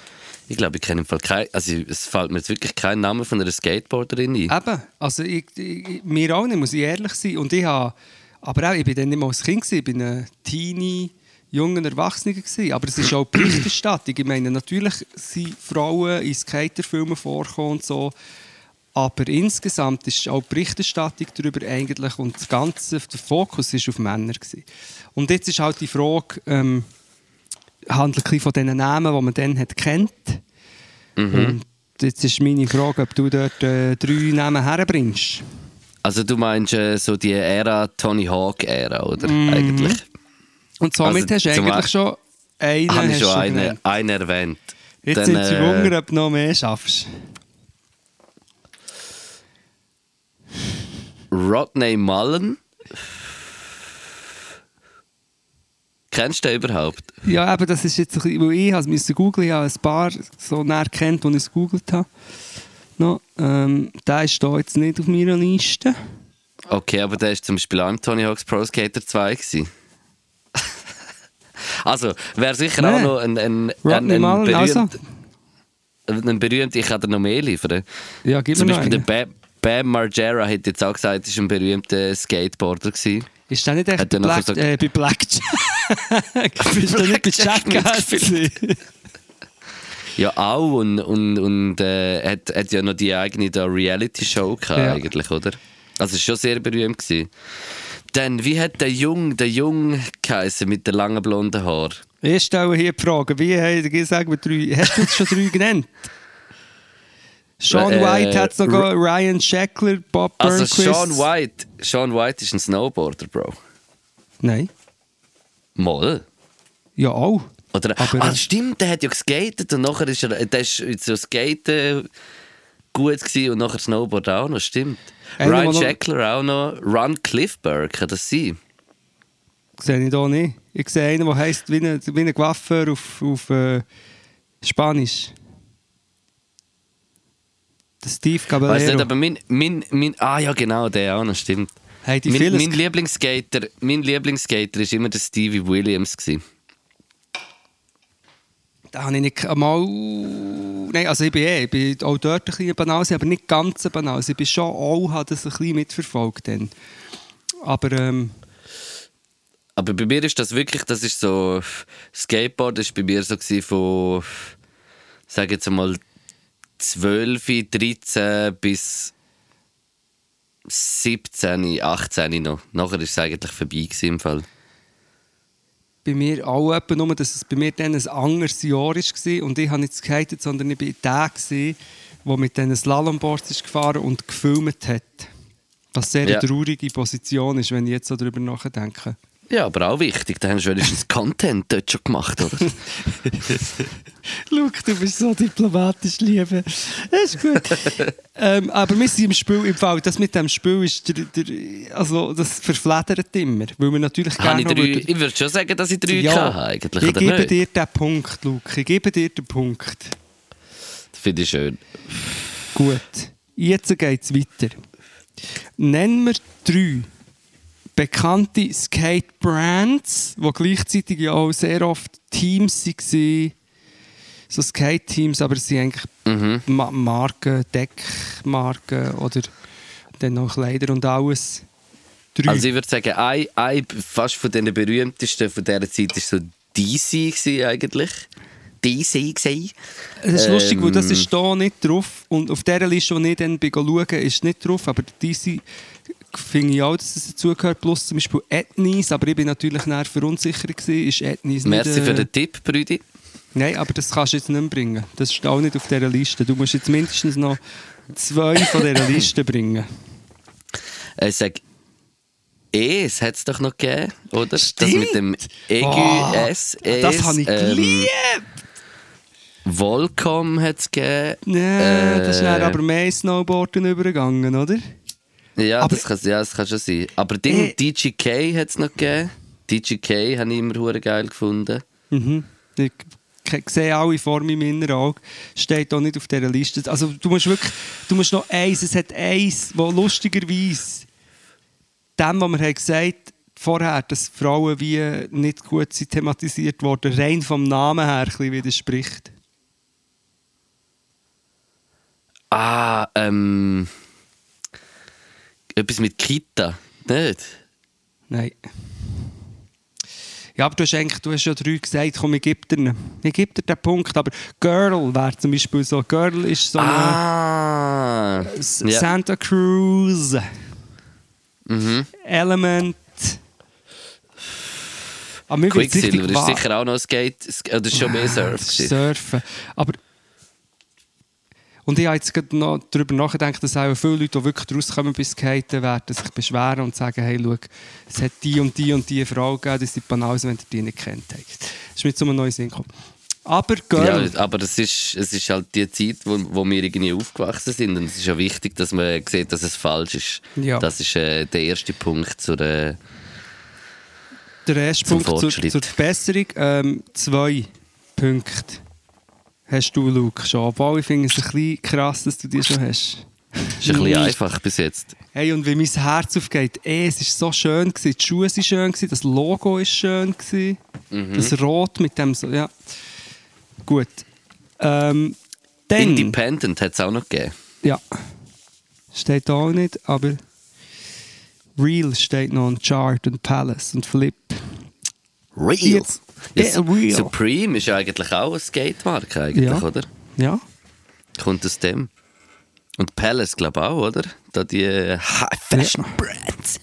ich glaube, ich kenne im Fall kein, also es fällt mir jetzt wirklich kein Name von einer Skateboarderin ein. Eben, also ich, ich, mir auch nicht, muss ich ehrlich sein. Und ich habe, aber auch, ich bin dann nicht mal als Kind, gewesen, ich bin ein Teenie, junger Erwachsener gewesen. Aber es ist auch Berichterstattung. Ich meine, natürlich sind Frauen in Skaterfilmen vorgekommen und so. Aber insgesamt ist auch Berichterstattung darüber eigentlich und das Ganze, der Fokus ist auf Männer gewesen. Und jetzt ist halt die Frage, ähm, handelt ein von den Namen, die man dann hat kennt. Und jetzt ist meine Frage, ob du dort äh, drei Namen herbringst. Also du meinst äh, so die Ära Tony Hawk Ära, oder? Eigentlich. Und somit Also, hast du eigentlich schon einen, Habe ich schon einen, einen erwähnt. Jetzt Dann, sind sie äh, Wunder, ob du noch mehr schaffst. Rodney Mullen. Kennst du den überhaupt? Ja, aber das ist jetzt ein bisschen, weil ich müssen googeln, ich habe ein paar so näher kennt, die ich es gegoogelt habe. No, ähm, der ist da jetzt nicht auf meiner Liste. Okay, aber der war zum Beispiel auch im Tony Hawk's Pro Skater 2. Gewesen. also, wäre sicher Nee. auch noch ein, ein, ein, Rodney ein, Mullen, also. berühmt, ein berühmt, ich kann dir noch mehr liefern. Ja, gib Zum Beispiel der. Bam, Bam Margera hat jetzt auch gesagt, er war ein berühmter Skateboarder. Gewesen. Ist der nicht echt der Black, so- äh, bei Blackjack? ist der nicht bei Jackass? Ja, auch. Und, und, und äh, hat, hat ja noch die eigene Reality-Show gehabt, Ja. eigentlich, oder? Also, war schon sehr berühmt. Gewesen. Dann, wie hat der Jung, der Jung geheißen mit den langen blonden Haaren? Ich stelle hier die Frage, wie haben gesagt, drei, hast du jetzt schon drei genannt? Sean Äh, White hat sogar Ryan Sheckler, Bob Also, Burnquist. Sean White. Sean White ist ein Snowboarder, Bro. Nein. Moll. Ja, auch. Oder, Aber- ah, stimmt, der hat ja geskatet und nachher ist er, der ist so skaten, gut gewesen und nachher Snowboard auch noch, stimmt. Einer, Ryan Shackler auch noch. Ron Cliffberg, kann das sein? Sehe ich hier nicht. Ich sehe einen, der heisst wie ein, wie ein Coiffeur auf, auf äh, Spanisch. Der Steve Weiß nicht, Caballero. aber mein, mein, mein, ah ja genau, der auch noch, stimmt. Hey, die Mein, mein, Lieblingsskater, mein Lieblingsskater war immer der Stevie Williams. Gewesen. Da habe ich nicht einmal... Nein, also ich bin eh, ich bin auch dort ein bisschen Banause, aber nicht ganz eine Banause. Ich bin schon auch, habe das ein bisschen mitverfolgt dann. Aber ähm, Aber bei mir ist das wirklich, das ist so, Skateboard ist bei mir so von, sage jetzt einmal, 12, 13 bis 17, 18 noch. Nachher ist es eigentlich vorbei im Fall. bei mir auch etwa nur, dass es bei mir dann ein anderes Jahr war und ich habe nicht geskatet, sondern ich war der, gewesen, der mit diesen Slalomboards ist gefahren und gefilmt hat. Was sehr Ja. eine traurige Position ist, wenn ich jetzt so darüber nachdenke. Ja, aber auch wichtig, da hast du wenigstens Content dort schon gemacht, oder? Schau, du bist so diplomatisch, Liebe. Das ist gut. ähm, aber wir sind im Spiel, im Fall, das mit dem Spiel ist, der, der, also das verfledert immer, weil wir natürlich gerne ich, drei, würden- ich würde schon sagen, dass ich drei Ja, hatte, eigentlich, ich gebe nicht? dir den Punkt, Luke. Ich gebe dir den Punkt. Das finde ich schön. Gut, jetzt geht es weiter. Nennen wir drei bekannte Skate-Brands, die gleichzeitig ja auch sehr oft Teams waren. So Skate-Teams, aber sind eigentlich Mhm. Ma Marken, Deckmarken oder dann noch Kleider und alles. Drei. Also ich würde sagen, ein, ein fast von den berühmtesten von dieser Zeit war so DC eigentlich. DC. Es ist lustig, weil das Ähm. ist hier nicht drauf. Und auf dieser Liste, die ich dann bin schauen, ist nicht drauf. Aber diese finde ich auch, dass es dazugehört. Plus zum Beispiel Ethnies. Aber ich bin natürlich nachher verunsichert gewesen. Ist Ethnies Merci nicht... für Äh, den Tipp, Brüdi. nein, aber das kannst du jetzt nicht mehr bringen. Das ist auch nicht auf dieser Liste. Du musst jetzt mindestens noch zwei von dieser Liste bringen. Ich sage, Es hat es doch noch gegeben, oder? Das Stimmt. mit dem Egu Oh, S. Es, das habe ich ähm, geliebt! Volcom hat es gegeben. Ja, das ist dann Äh, aber mehr Snowboarden übergegangen, oder? Ja, Aber- das kann, ja, das kann schon sein. Aber Ding, Äh. DGK hat es noch gegeben. DGK habe ich immer hure geil gefunden. Mhm. Ich sehe alle vor meinem inneren Auge. Steht auch nicht auf dieser Liste. Also du musst wirklich, du musst noch eins, es hat eins, wo lustigerweise dem, was wir haben gesagt vorher, dass Frauen wie nicht gut sind thematisiert worden, rein vom Namen her ein bisschen widerspricht. Ah, ähm. Etwas mit Kita, nicht? Nein. Ja, aber du hast eigentlich, du hast ja drei gesagt, komm, ich gebe dir, ich gebe dir den Punkt, aber Girl wäre zum Beispiel so, Girl ist so eine Ah! Ja. Santa Cruz, Mhm. Element. Aber wird's Quicksilver ist sicher auch noch Skate. Sk- Oder ist schon mehr Surf. Ist gewesen. Surfen. Aber und ich habe jetzt gerade noch darüber nachgedacht, dass auch viele Leute, die wirklich rauskommen bis Skaten, werden sich beschweren und sagen, hey, schau, es hat die und die und die Frau gegeben, die sind Banause, wenn ihr die nicht kennt. habt. Das ist mir zu einem neuen Sinn gekommen. Aber Girl, Ja, aber es ist, es ist halt die Zeit, wo, wo wir irgendwie aufgewachsen sind. Und es ist ja wichtig, dass man sieht, dass es falsch ist. Ja. Das ist äh, der erste Punkt zur. Äh, der erste Punkt zur, zur Verbesserung. Ähm, zwei Punkte hast du, Luke, schon. Obwohl ich finde es ein bisschen krass, dass du die schon hast. ist ein bisschen einfach bis jetzt. Hey, und wie mein Herz aufgeht, ey, es war so schön, gewesen. die Schuhe waren schön, gewesen. das Logo war schön, gewesen. Mhm. das Rot mit dem so, ja. Gut. Ähm, dann, Independent hat es auch noch gegeben. ja, steht da auch nicht, aber Real steht noch, und Chart und Palace und Flip. Real. Jetzt- Ja, Real. Supreme ist ja eigentlich auch eine Skate-Marke, eigentlich, Ja. oder? Ja, Kommt aus dem. Und Palace, glaube ich, auch, oder? Da die äh, High-Fashion-Brands.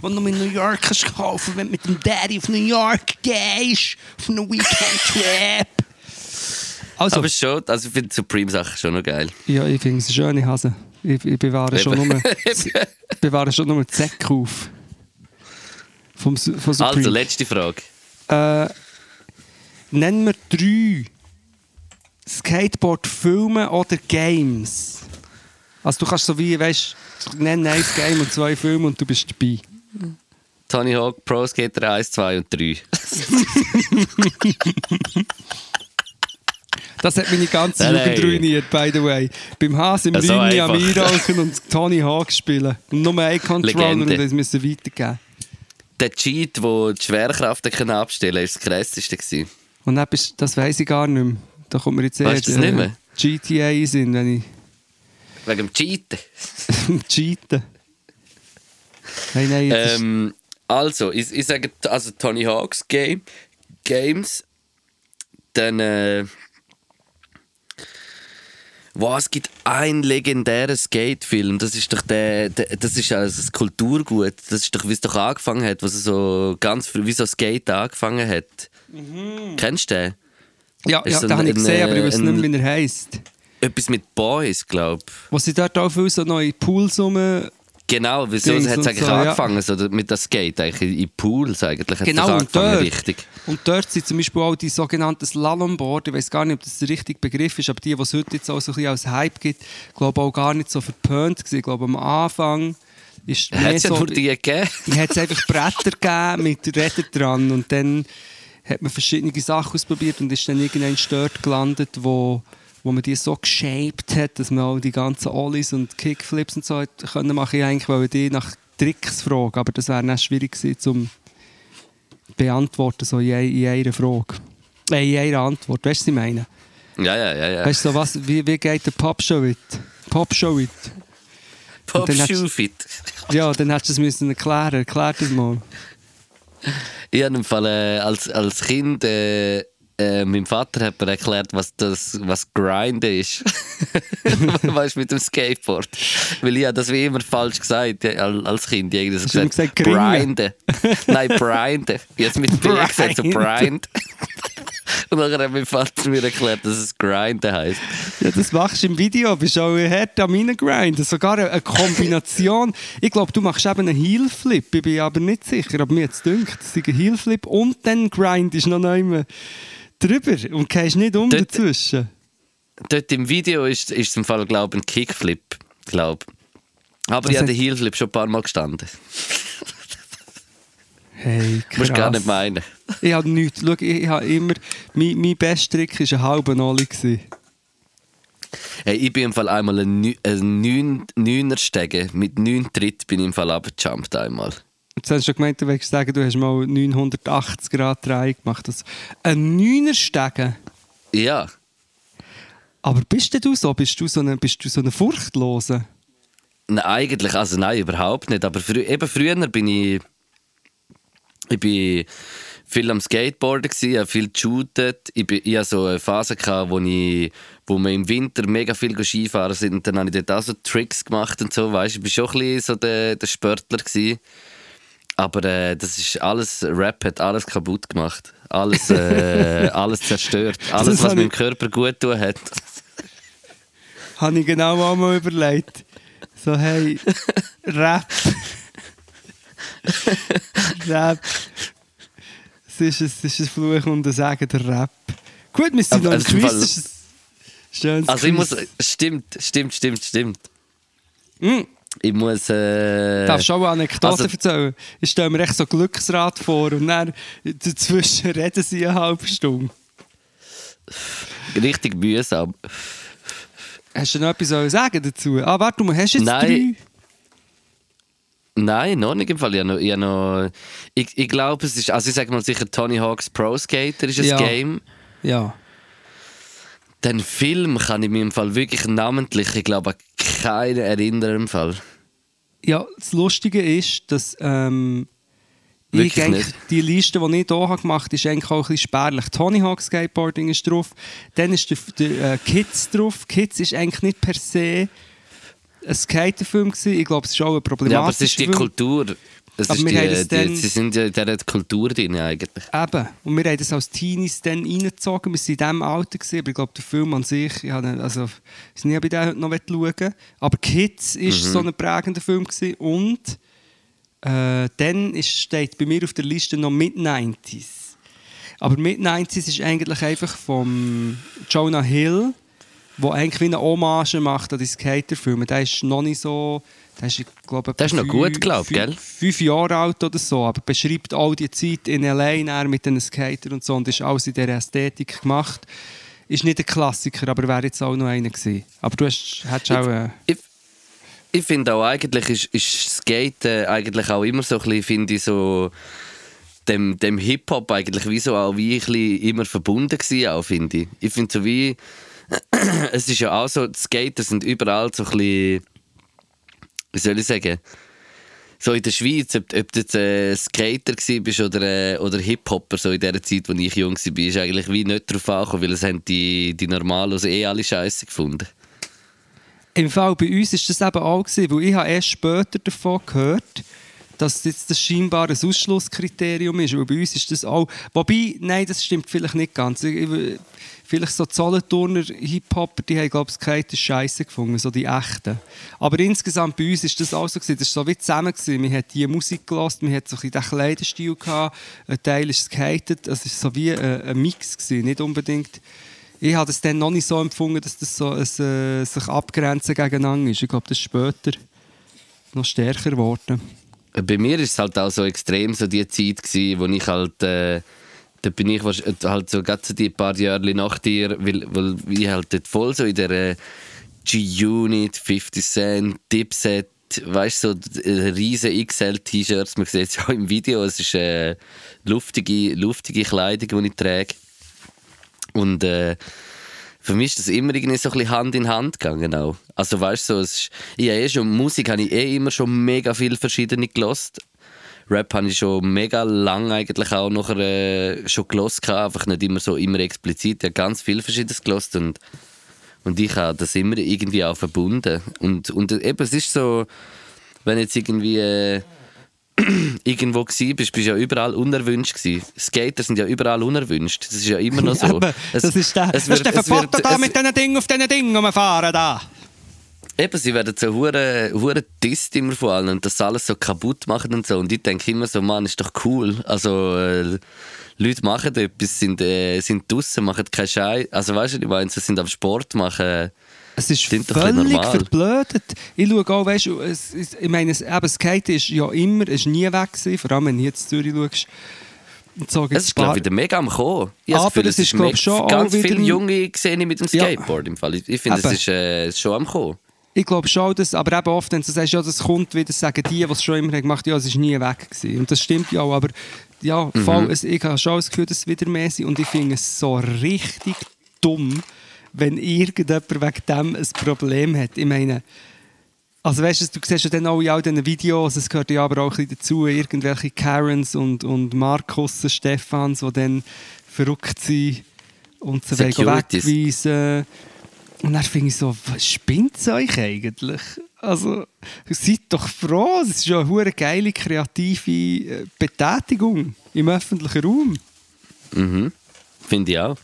Und noch in New York kannst du kaufen, wenn du mit dem Daddy auf New York gehst. Auf einen Weekend-Trip. also, Aber schon, also ich finde Supreme-Sachen schon noch geil. ja, ich finde es eine schöne Hase. Ich, ich bewahre schon nur, ich bewahre schon nur die Säcke auf. Vom, von Supreme. Also, letzte Frage. Äh, nennen wir drei Skateboard filmen oder Games? Also du kannst so wie, weißt du, nenn ein Game und zwei Filme und du bist dabei. Tony Hawk Pro Skater 1, 2 und 3. Das hat meine ganze Jugend ruiniert, by the way. Beim Haas im Ja, so Ring am. Einrauchen und Tony Hawk spielen. Und nur ein Controller Legende. und das müssen weitergeben. Der Cheat, der die Schwerkraft können abstellen kann, war das krasseste. gewesen. Und dann bist, das weiss ich gar nicht mehr. Da kommt mir jetzt eher das nicht mehr? GTA Sinn, wenn ich Wegen dem Cheaten. cheaten. Nein, nein, ist- Ähm, also, ich, ich sage, also Tony Hawks Game, Games, dann, äh, wow, es gibt einen legendären Skate-Film, das ist doch der, der das ist also das Kulturgut, das ist doch, wie es doch angefangen hat, was so ganz früh, wie so Skate angefangen hat. Kennst du den? ja, ist ja so den habe ich gesehen, aber ich weiß nicht mehr, wie er heisst. Etwas mit Boys, glaube ich. Wo sie dort auch viel so neue Pools rum... Genau, wieso hat es und eigentlich so, ja. angefangen, so, mit dem Skate, eigentlich in Pools eigentlich, Genau, und angefangen, dort, richtig. und dort sind zum Beispiel auch die sogenannten Slalomboard. Ich weiß gar nicht, ob das der richtige Begriff ist, aber die, die es heute jetzt auch so ein bisschen als Hype gibt, glaube auch gar nicht so verpönt gewesen. Ich glaube, am Anfang ist Hat es ja so... nur die gegeben? hat es einfach Bretter gegeben mit Rädern dran und dann hat man verschiedene Sachen ausprobiert und ist dann irgendein dort gelandet, wo, wo man die so geshaped hat, dass man auch die ganzen Ollies und Kickflips und so hat können machen. Ich eigentlich wollte die nach Tricks fragen, aber das wäre dann schwierig gewesen, zum beantworten, so in, in einer Frage. Äh, in einer Antwort, weißt du, was ich meine? Ja, ja, ja. ja. Weißt du, so was, wie, wie geht der Pop-Show-It? Pop-Show-It? Pop dann hat's- Shoe Fit. Ja, dann hättest du es müssen erklären. Erklär das mal. Ich habe im Fall äh, als, als Kind, äh, äh, mein Vater hat mir erklärt, was das was Grinden ist. weißt du, mit dem Skateboard. Weil ich habe das wie immer falsch gesagt als Kind. Ich habe du immer gesagt, gringen? Grinden. Nein, Brinden. Es mit B gesagt, so Brind. Und dann hat mein Vater mir erklärt, dass es Grinden heisst. Ja, das machst du im Video, bist auch hart am Reingrinden. Sogar eine, eine Kombination. ich glaube, du machst eben einen Heelflip. Ich bin aber nicht sicher, aber mir jetzt dünkt, es ist ein Heelflip und dann Grind ist noch nicht mehr drüber und gehst nicht um Dort- dazwischen. Dort im Video ist, ist es im Fall, glaube ich, ein Kickflip. Glaub. Aber Das ich habe den Heelflip schon ein paar Mal gestanden. Hey, krass. Musst gar nicht meinen. Ich habe nichts. Schau, ich, ich habe immer... Mein, mein bester Trick war ein halber Nolli. gewesen. Hey, ich bin im Fall einmal ein, ein neun, Neuner Stege. Mit neun Tritt bin ich im Fall abgejumpt einmal. Jetzt hast du schon gemeint, du willst sagen, du hast mal 980 Grad Dreh gemacht. Das, ein Neuner Stegen. Ja. Aber bist denn du so? Bist du so eine, bist du so eine Furchtlose? Nein, eigentlich, also nein, überhaupt nicht. Aber frü eben früher bin ich, ich bin viel am Skateboarden gsi, habe viel geshootet. Ich, bin, ich hatte so eine Phase gehabt, wo ich, wo wir im Winter mega viel Skifahren sind. Und dann habe ich dort auch so Tricks gemacht und so. Weißt, ich bin schon ein bisschen so der, der Sportler gsi. Aber äh, das ist alles, Rap hat alles kaputt gemacht. Alles, äh, alles zerstört. Alles, Das was meinem Körper gut tun hat. Habe ich genau auch mal überlegt. So, hey, Rap. Rap. Es ist, ein, es ist ein Fluch und ein Segen, der Rap. Gut, wir sind noch also im Quiz. Ein schönes Also ich muss, stimmt, stimmt, stimmt, stimmt. Mm. Ich muss, äh, Darfst du auch eine Anekdote also- erzählen? Ich stelle mir echt so Glücksrad vor und dann dazwischen reden sie eine halbe Stunde. richtig mühsam. Hast du noch etwas zu sagen dazu? Ah, warte mal, hast du jetzt Nein. drei? Nein, noch nicht im Fall. Ich, habe noch, ich, habe noch, ich, ich glaube, es ist, also ich sage mal sicher, Tony Hawk's Pro Skater ist ein Ja. Game. Ja. Den Film kann ich mir im Fall wirklich namentlich, ich glaube, an keinen erinnern im Fall. Ja, das Lustige ist, dass ähm, ich die Liste, die ich hier gemacht habe, ist eigentlich auch ein bisschen spärlich. Tony Hawk Skateboarding ist drauf, dann ist der, der äh, Kids drauf. Kids ist eigentlich nicht per se ein Skaterfilm gewesen. Ich glaube, es ist auch ein problematischer Ja, aber es ist die. Kultur. Es Aber ist wir haben das die, die, dann- sie sind ja in dieser Kultur drin eigentlich. Eben. Und wir haben das als Teenies dann reingezogen. Wir waren in diesem Alter, gewesen, aber ich glaube, der Film an sich, ich habe, also, ich ich den heute noch schauen Aber Kids war so ein prägender Film. Gewesen. Und äh, dann ist, steht bei mir auf der Liste noch Mid-90s. Aber Mid-90s ist eigentlich einfach vom Jonah Hill, der eigentlich wie eine Hommage macht an die Skaterfilme. Der ist noch nicht so... Der ist, glaube Der ist noch gut, glaub, fünf, gell? Fünf Jahre alt oder so, aber beschreibt all die Zeit in L.A. mit den Skatern und so und ist alles in dieser Ästhetik gemacht. Ist nicht ein Klassiker, aber wäre jetzt auch noch einer gewesen. Aber du hast, hättest auch... Äh, Ich, ich finde auch eigentlich ist, ist Skaten eigentlich auch immer so ein bisschen, finde ich, so dem, dem Hip-Hop eigentlich wie so auch wie ein bisschen immer verbunden gewesen, auch, finde ich. Ich finde so wie, es ist ja auch so, die Skater sind überall so ein bisschen, wie soll ich sagen, so in der Schweiz, ob, ob du jetzt äh, Skater bist oder, äh, oder Hip-Hopper, so in der Zeit, als ich jung war, ist eigentlich wie nicht darauf angekommen, weil es haben die, die Normalos eh alle Scheiße gefunden. Im Fall bei uns ist das eben auch weil ich habe erst später davon gehört, dass jetzt das scheinbar ein Ausschlusskriterium ist. Weil bei uns ist das auch. Wobei, nein, das stimmt vielleicht nicht ganz. Ich, ich, vielleicht so Zollenturner Hip-Hopper, die haben, glaube ich, Skater scheiße gefunden, so die echten. Aber insgesamt bei uns ist das auch so gewesen. Das war so wie zusammen gewesen. Man hat die Musik gelassen, man hat so ein bisschen den Kleidenstil gehabt, ein Teil ist skated. Es war so wie ein, ein Mix gewesen, nicht unbedingt. Ich habe es dann noch nicht so empfunden, dass das so ein, äh, sich abgrenzen gegeneinander ist. Ich glaube, das ist später noch stärker geworden. Bei mir ist es halt auch so extrem so die Zeit gewesen, wo ich halt äh, da bin ich wahrsch- halt so gerade so die paar Jahre nach dir, weil, weil ich halt dort voll so in der äh, G-Unit, 50 Cent, Dipset, weißt du, so äh, riesen XL-T-Shirts, man sieht es ja im Video, es ist äh, luftige, luftige Kleidung, die ich trage. Und äh, für mich ist das immer irgendwie so ein bisschen Hand in Hand gegangen auch. Also weißt du, so, es ist, ich eh schon, Musik habe ich eh immer schon mega viel verschiedene gelost. Rap habe ich schon mega lang eigentlich auch nachher äh, schon gelost, einfach nicht immer so immer explizit. Ich habe ganz viel Verschiedenes gelost und, und ich habe das immer irgendwie auch verbunden. Und, und eben, es ist so, wenn jetzt irgendwie äh, irgendwo gsi bist, bist du ja überall unerwünscht gsi. Skater sind ja überall unerwünscht. Das ist ja immer noch so. Eben, Es- das ist der, es das ist der wird- wird- da mit diesen Dingen auf diesen Dingen rumfahren da. Eben, sie werden so hure hure disst immer von allen und das alles so kaputt machen und so. Und ich denke immer so, Mann, ist doch cool. Also, äh, Leute machen etwas, sind, äh, sind draußen, machen keinen Scheiß. Also, weißt du, ich meine, sie sind am Sport machen. Es ist Klingt völlig verblödet. Ich schaue auch, weißt du, es, es, ich meine, eben, Skate ist ja immer, ist nie weg gewesen, vor allem wenn du jetzt Zürich schaust. So Es ist, glaube ich, wieder mega am Kommen. Ich Aber Gefühl, es ist, glaub ich, schon Ganz viele Junge sehe ich mit dem Ja. Skateboard im Fall. Ich, ich finde, es ist äh, schon am Kommen. Ich glaube schon, dass, aber eben oft, wenn du sagst, ja, das kommt wieder, sagen die, die es schon immer haben gemacht ja, es ist nie weg gewesen. Und das stimmt ja auch, aber ja, Mhm. voll, es, ich habe schon das Gefühl, dass es wieder mehr sind und ich finde es so richtig dumm, wenn irgendjemand wegen dem ein Problem hat. Ich meine, also weißt du, du siehst ja dann auch in all diesen Videos, es gehört ja aber auch ein bisschen dazu, irgendwelche Karens und, und Markus Stefans, die dann verrückt sind und sie wegweisen. Und dann finde ich so, was spinnt es euch eigentlich? Also, seid doch froh, es ist ja eine hure geile, kreative äh, Betätigung im öffentlichen Raum. Mhm. Finde ich auch.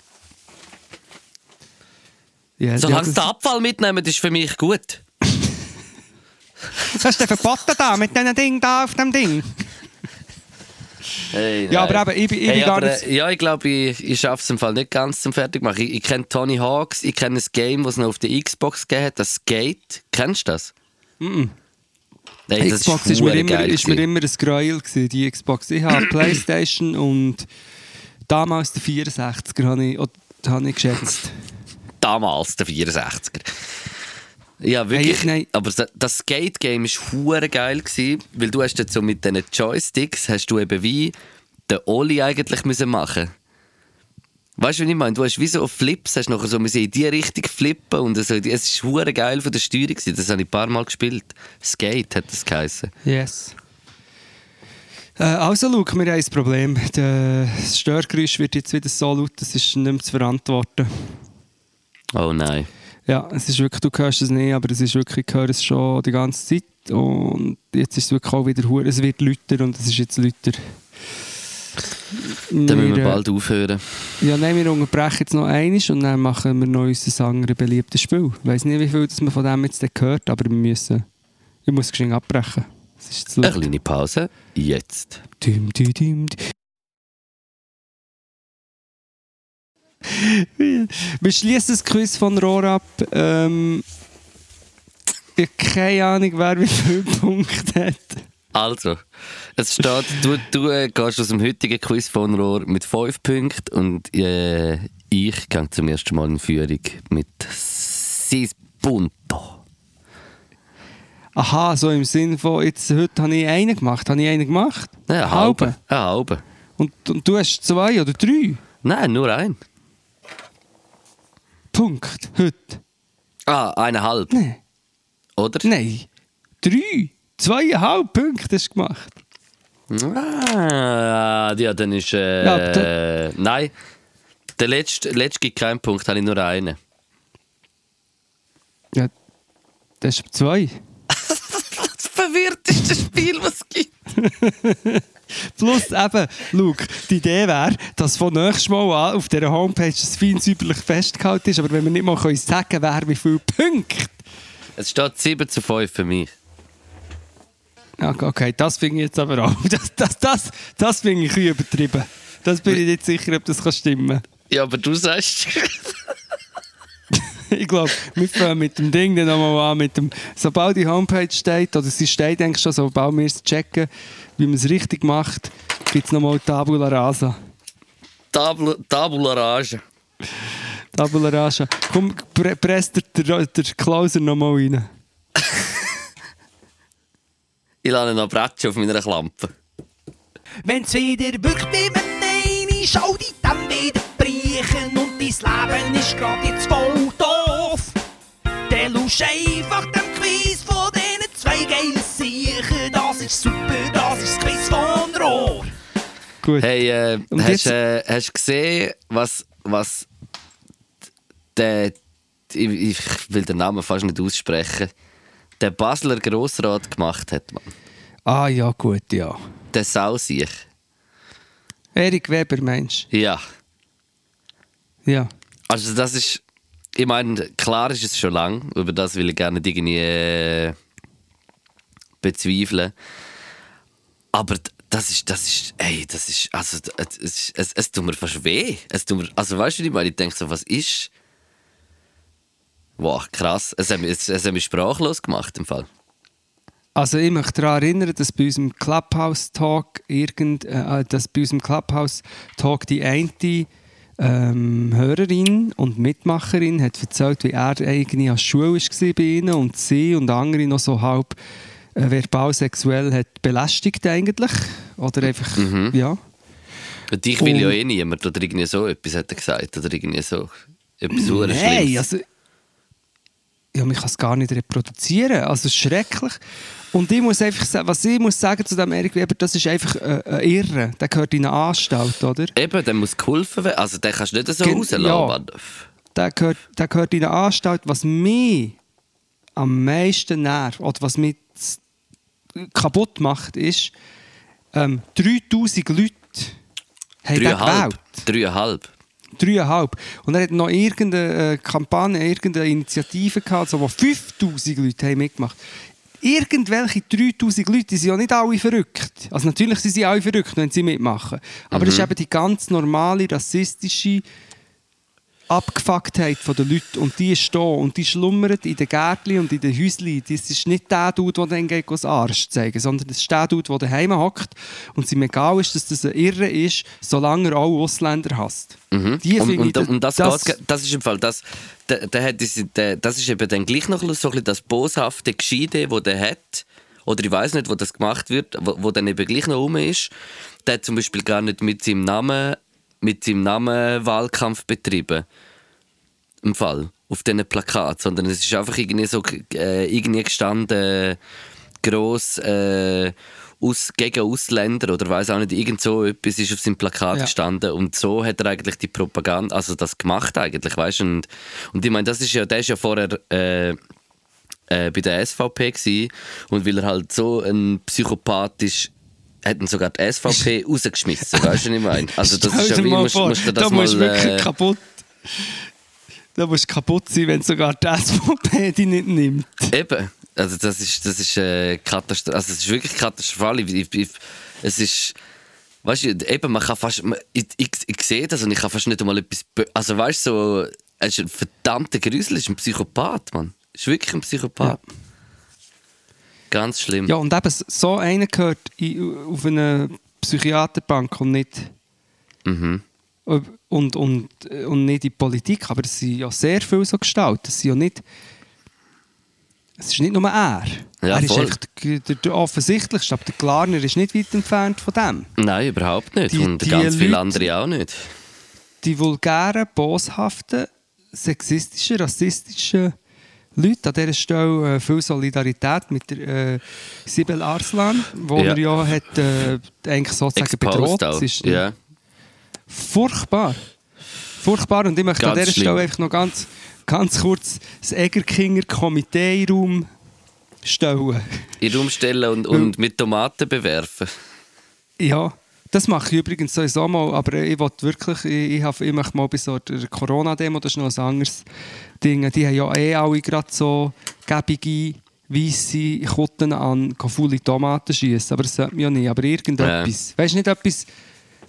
Ja, Solange ja, sie den Abfall mitnehmen, ist für mich gut. Was hast du denn verboten da mit diesem Ding da auf dem Ding? Hey, Ja, aber eben, ich, bin- ich Hey, bin gar aber, nicht... äh, ja, ich glaube, ich, ich schaffe es im Fall nicht ganz zum Fertigmachen. Ich, ich kenne Tony Hawks, ich kenne ein Game, das es noch auf der Xbox gegeben hat, das Skate. Kennst du das? Mhm. Hey, das Xbox ist, mir verdammt immer, ist mir immer ein Gräuel gewesen, die Xbox. Ich habe Playstation und damals den 64er habe ich, oder, habe ich geschätzt. Damals, der 64er. Ja, wirklich. Hey. Aber das- Skate-Game war hure geil, gewesen, weil du hast jetzt so mit diesen Joysticks hast du eben wie den Oli eigentlich müssen machen Weißt du, was ich meine? Du hast wie so auf Flips, hast nachher so müssen in die Richtung flippen und so, es ist hure geil von der Steuerung gewesen. Das habe ich ein paar Mal gespielt. Skate hat das geheißen. Yes. Äh, also, Luke, wir haben ein Problem. Das Störgeräusch wird jetzt wieder so laut, das ist nicht mehr zu verantworten. Oh nein. Ja, es ist wirklich, du hörst es nicht, aber es ist wirklich, ich höre es schon die ganze Zeit. Und jetzt ist es wirklich auch wieder hure. Es wird lauter und es ist jetzt lauter. Dann müssen wir äh, bald aufhören. Ja, nein, wir unterbrechen jetzt noch eines und dann machen wir noch unser anderes beliebtes Spiel. Ich weiss nicht, wie viel das man von dem jetzt gehört, aber wir müssen. Ich muss geschwind abbrechen. Eine kleine Pause. Jetzt. Düm, düm, düm. Wir schließen das Quiz von Rohr ab. Ähm, ich habe keine Ahnung, wer wie viele Punkte hat. Also, es steht, du, du äh, gehst aus dem heutigen Quiz von Rohr mit 5 Punkten und äh, ich gehe zum ersten Mal in Führung mit 6 Punto. Aha, so im Sinn von, jetzt, heute habe ich einen gemacht. Habe ich einen gemacht? Ja, eine halbe. Eine halbe. Und, und du hast zwei oder drei Nein, nur ein. Punkte heute? Ah, eineinhalb. Nein. Oder? Nein. Drei. Zweieinhalb Punkte hast du gemacht. Ah, ja, dann ist. Äh, Ja, aber nein, der letzte, letzte gibt keinen Punkt, habe ich nur einen. Ja, das ist zwei. Das verwirrteste Spiel, was es gibt. Plus eben, Luke, die Idee wäre, dass von nächstes Mal an auf dieser Homepage das fein säuberlich festgehalten ist, aber wenn wir nicht mal können sagen wer wie viele Punkte. Es steht 7 zu 5 für mich. Ja, Okay, das finde ich jetzt aber auch. Das, das, das, das finde ich übertrieben. Das bin ich nicht sicher, ob das kann stimmen Ja, aber du sagst. Ich glaube, wir fangen mit dem Ding dann nochmal an. Mit dem, sobald die Homepage steht, oder sie steht eigentlich schon, sobald wir es checken, wie man es richtig macht, gibt es nochmal Tabula Rasa. Tabula, Tabula Rasa. Tabula Rasa. Komm, pre presst der, der, Closer nochmal rein. Ich lade noch Bretschen auf meiner Klampe. Wenn's wieder wirkt wie mit Nein, schau wieder dein Leben ist grad jetzt voll doof. Dann lusch einfach dem Quiz von diesen zwei geilen Siechen. Das ist super, das ist das Quiz von Rohr. Gut. Hey, äh, Und hast du äh, hast gesehen, was, was der. Ich, ich will den Namen fast nicht aussprechen. Der Basler Grossrat gemacht hat, man. Ah ja, gut, ja. Der Sausiech. Erik Weber, meinst du? Ja. Also das ist, ich meine, klar ist es schon lang, über das will ich gerne nicht irgendwie äh, bezweifeln. Aber das ist, das ist, ey, das ist, also es, es, es, es tut mir fast weh. Es tut mir, also weißt du, ich meine? Ich denke so, was ist? Wow, krass. Es hat, mich- es, es hat mich sprachlos gemacht im Fall. Also ich möchte daran erinnern, dass bei unserem Clubhouse-Talk irgend, äh, dass bei unserem Clubhouse-Talk die eine ähm, Hörerin und Mitmacherin hat erzählt, wie er eigentlich an der Schule war bei ihnen und sie und andere noch so halb äh, verbal sexuell hat belästigt eigentlich. Oder einfach, ja. Und ich will ja Und- eh niemand oder irgendwie so etwas hat er gesagt oder irgendwie so etwas Nein, also... Ja, man kann es gar nicht reproduzieren. Also schrecklich. Und ich muss einfach sagen, was ich muss sagen zu dem Erik Weber, das ist einfach äh, ein Irre. Der gehört in eine Anstalt, oder? Eben, der muss geholfen werden. Also den kannst du nicht so Gen- rauslassen. ja. Der gehört, der gehört in eine Anstalt. Was mich am meisten nervt, oder was mich kaputt macht, ist, ähm, 3000 Leute haben Dreieinhalb. Dreieinhalb. Dreieinhalb. Und er hat noch irgendeine äh, Kampagne, irgendeine Initiative gehabt, so, wo 5000 Leute haben mitgemacht Irgendwelche 3000 Leute, die sind ja nicht alle verrückt. Also natürlich sind sie alle verrückt, wenn sie mitmachen. Aber das ist eben die ganz normale, rassistische Abgefucktheit der Leute. Und die ist da. Und die schlummert in den Gärtchen und in den Häuschen. Das ist nicht der Dude, der dann geht, das Arsch zeigen sondern das ist der Dude, der daheim hockt und es ihm egal ist, dass das ein Irre ist, solange er auch Ausländer hasst. Die und, finde ich, und, und das, das, das ist im Fall das, der, der hat der, das ist eben dann gleich noch so ein bisschen das boshafte Gescheide, das der hat. Oder ich weiß nicht, wo das gemacht wird, wo, wo dann eben gleich noch rum ist. Der hat zum Beispiel gar nicht mit seinem Namen, mit seinem Namen Wahlkampf betrieben. Im Fall. Auf diesen Plakat. Sondern es ist einfach irgendwie so äh, irgendwie gestanden, gross äh, aus, gegen Ausländer oder weiß auch nicht, irgend so etwas ist auf seinem Plakat Ja. gestanden und so hat er eigentlich die Propaganda, also das gemacht eigentlich, weißt du? Und, und ich meine, das ist ja, der ist ja vorher äh, äh, bei der SVP gsi und weil er halt so ein Psychopath ist, hat ihn sogar die SVP rausgeschmissen, weißt du, was ich meine? Also das ist ja wie, musst, musst du das da mal... musst äh, kaputt. Da musst du kaputt sein, wenn sogar die SVP dich nicht nimmt. Eben. Also das ist, das ist äh. Also es ist wirklich katastrophal. Ich, ich, ich, es ist, weißt du, eben, man kann fast, man, ich, ich, ich sehe das und ich kann fast nicht einmal etwas, also weißt du, so, er ist ein verdammter Grüsel, er ist ein Psychopath, Mann. Ist wirklich ein Psychopath. Ganz schlimm. Ja, und eben so einer gehört auf eine Psychiaterbank und nicht, Mhm. und, und, und nicht in die Politik. Aber es sind ja sehr viele so gestaltet. Es sind ja nicht... Es ist nicht nur er. Ja, er ist voll. echt der, der, der offensichtlichste, aber der Klarner ist nicht weit entfernt von dem. Nein, überhaupt nicht. Die- und die ganz viele Leute- andere auch nicht. die vulgären, boshaften, sexistischen, rassistischen Leute an dieser Stelle äh, viel Solidarität mit der äh, Sibel Arslan, wo Ja. er ja hat, äh, eigentlich sozusagen bedroht. Es ist Ja. furchtbar. Furchtbar. Und ich möchte an Ganz dieser schlimm. Stelle einfach noch ganz, ganz kurz das Egerkinger Komitee in den Raum stellen. In den Raum stellen und, und mit Tomaten bewerfen. Ja, das mache ich übrigens sowieso mal, aber ich wollte wirklich, ich, ich, ich möchte mal bei so der Corona-Demo, das ist noch ein anderes Ding, die haben ja eh alle gerade so gebige, weisse Kutten an, faule Tomaten schießen, aber das sollte man ja nicht, aber irgendetwas. Weißt du, nicht etwas,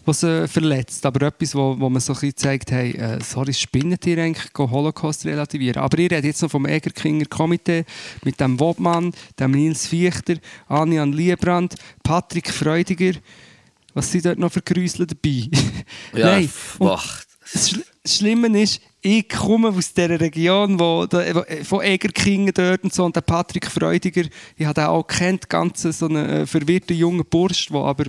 was sie verletzt, aber etwas, wo, wo man so ein bisschen zeigt, hey, äh, sorry, spinnet ihr eigentlich, Holocaust relativieren. Aber ich rede jetzt noch vom Egerkinger Komitee mit dem Wobmann, dem Nils Fichter, Anjan Liebrand, Patrick Freudiger. Was sind dort noch für Grüsel dabei? Ja, Nein. boah. das Schl- das Schlimme ist, ich komme aus dieser Region, wo, äh, von Egerkingen dort und so, und der Patrick Freudiger, ich habe den auch kennt, ganz so einen äh, verwirrten jungen Bursch, der aber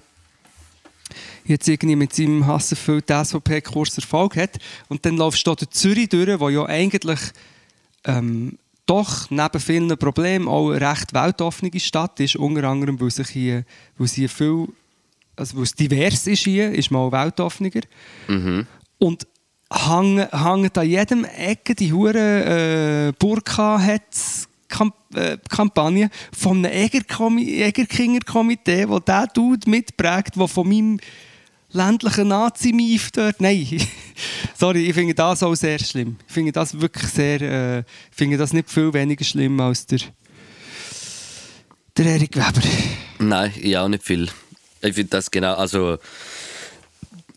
jetzt irgendwie mit seinem hasserfüllten SVP-Kurs Erfolg hat. Und dann laufst du da durch Zürich durch, wo ja eigentlich ähm, doch neben vielen Problemen auch eine recht weltoffene Stadt ist, unter anderem, weil sich hier, weil sie hier viel, also weil es divers ist hier, ist mal weltoffener. Und hängen, hängen an jedem Ecke die hure äh, Burka-Hetz- Kamp äh, Kampagne von einem Egerkinger-Komitee, wo der Dude mitprägt, der von meinem ländlichen Nazi-Mief dort... Nein, sorry, ich finde das auch sehr schlimm. Ich finde das wirklich sehr... Äh, finde das nicht viel weniger schlimm als der, der Erik Weber. Nein, ich auch nicht viel. Ich finde das genau, also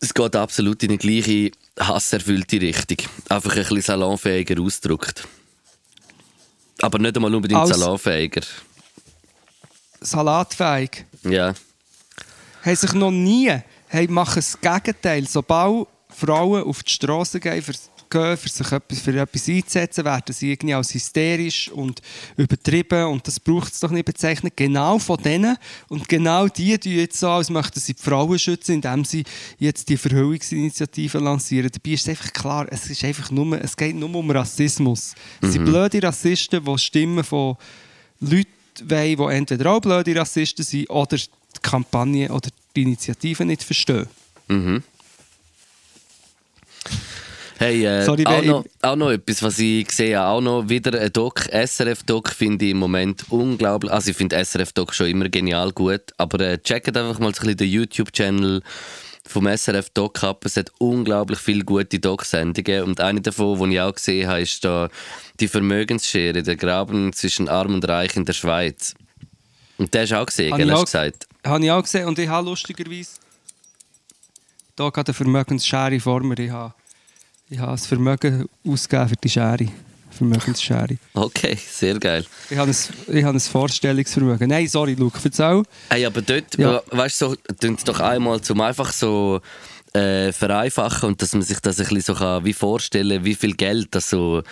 es geht absolut in die gleiche hasserfüllte Richtung. Einfach ein bisschen salonfähiger ausgedrückt. Aber nicht einmal unbedingt Als- salonfähiger. Salatfähig. Ja. haben sich noch nie haben machen das Gegenteil. Sobald Frauen auf die Straße gehen, gehen, für sich etwas, für etwas einzusetzen, werden sie irgendwie als hysterisch und übertrieben und das braucht es doch nicht bezeichnen. Genau von denen und genau die tun jetzt so, als möchten sie die Frauen schützen, indem sie jetzt die Verhüllungsinitiative lancieren. Dabei ist es einfach klar, es, ist einfach nur, es geht nur um Rassismus. Es sind blöde Rassisten, die Stimmen von Leuten wollen, die entweder auch blöde Rassisten sind oder die Kampagne oder die Initiative nicht verstehen. Hey, äh, Sorry, auch, noch, auch noch etwas, was ich sehe, auch noch wieder ein Doc, SRF-Doc finde ich im Moment unglaublich. Also ich finde SRF-Doc schon immer genial gut, aber äh, checkt einfach mal so ein bisschen den YouTube-Channel vom SRF-Doc ab. Es hat unglaublich viele gute Doc-Sendungen und eine davon, die ich auch gesehen habe, ist da die Vermögensschere, der Graben zwischen Arm und Reich in der Schweiz. Und der hast du auch gesehen, gell, hast du gesagt? Habe ich auch gesehen und ich habe lustigerweise da gerade eine Vermögensschere vor mir. Ich habe, ich habe das Vermögen ausgegeben für die Schere. Vermögensschere. Okay, sehr geil. Ich habe ein, ich habe ein Vorstellungsvermögen. Nein, sorry, Luke, erzähl. Hey, aber dort, Ja. weißt du, so, tun doch einmal zum einfach so äh, vereinfachen und dass man sich das ein bisschen so kann, wie vorstellen wie viel Geld das so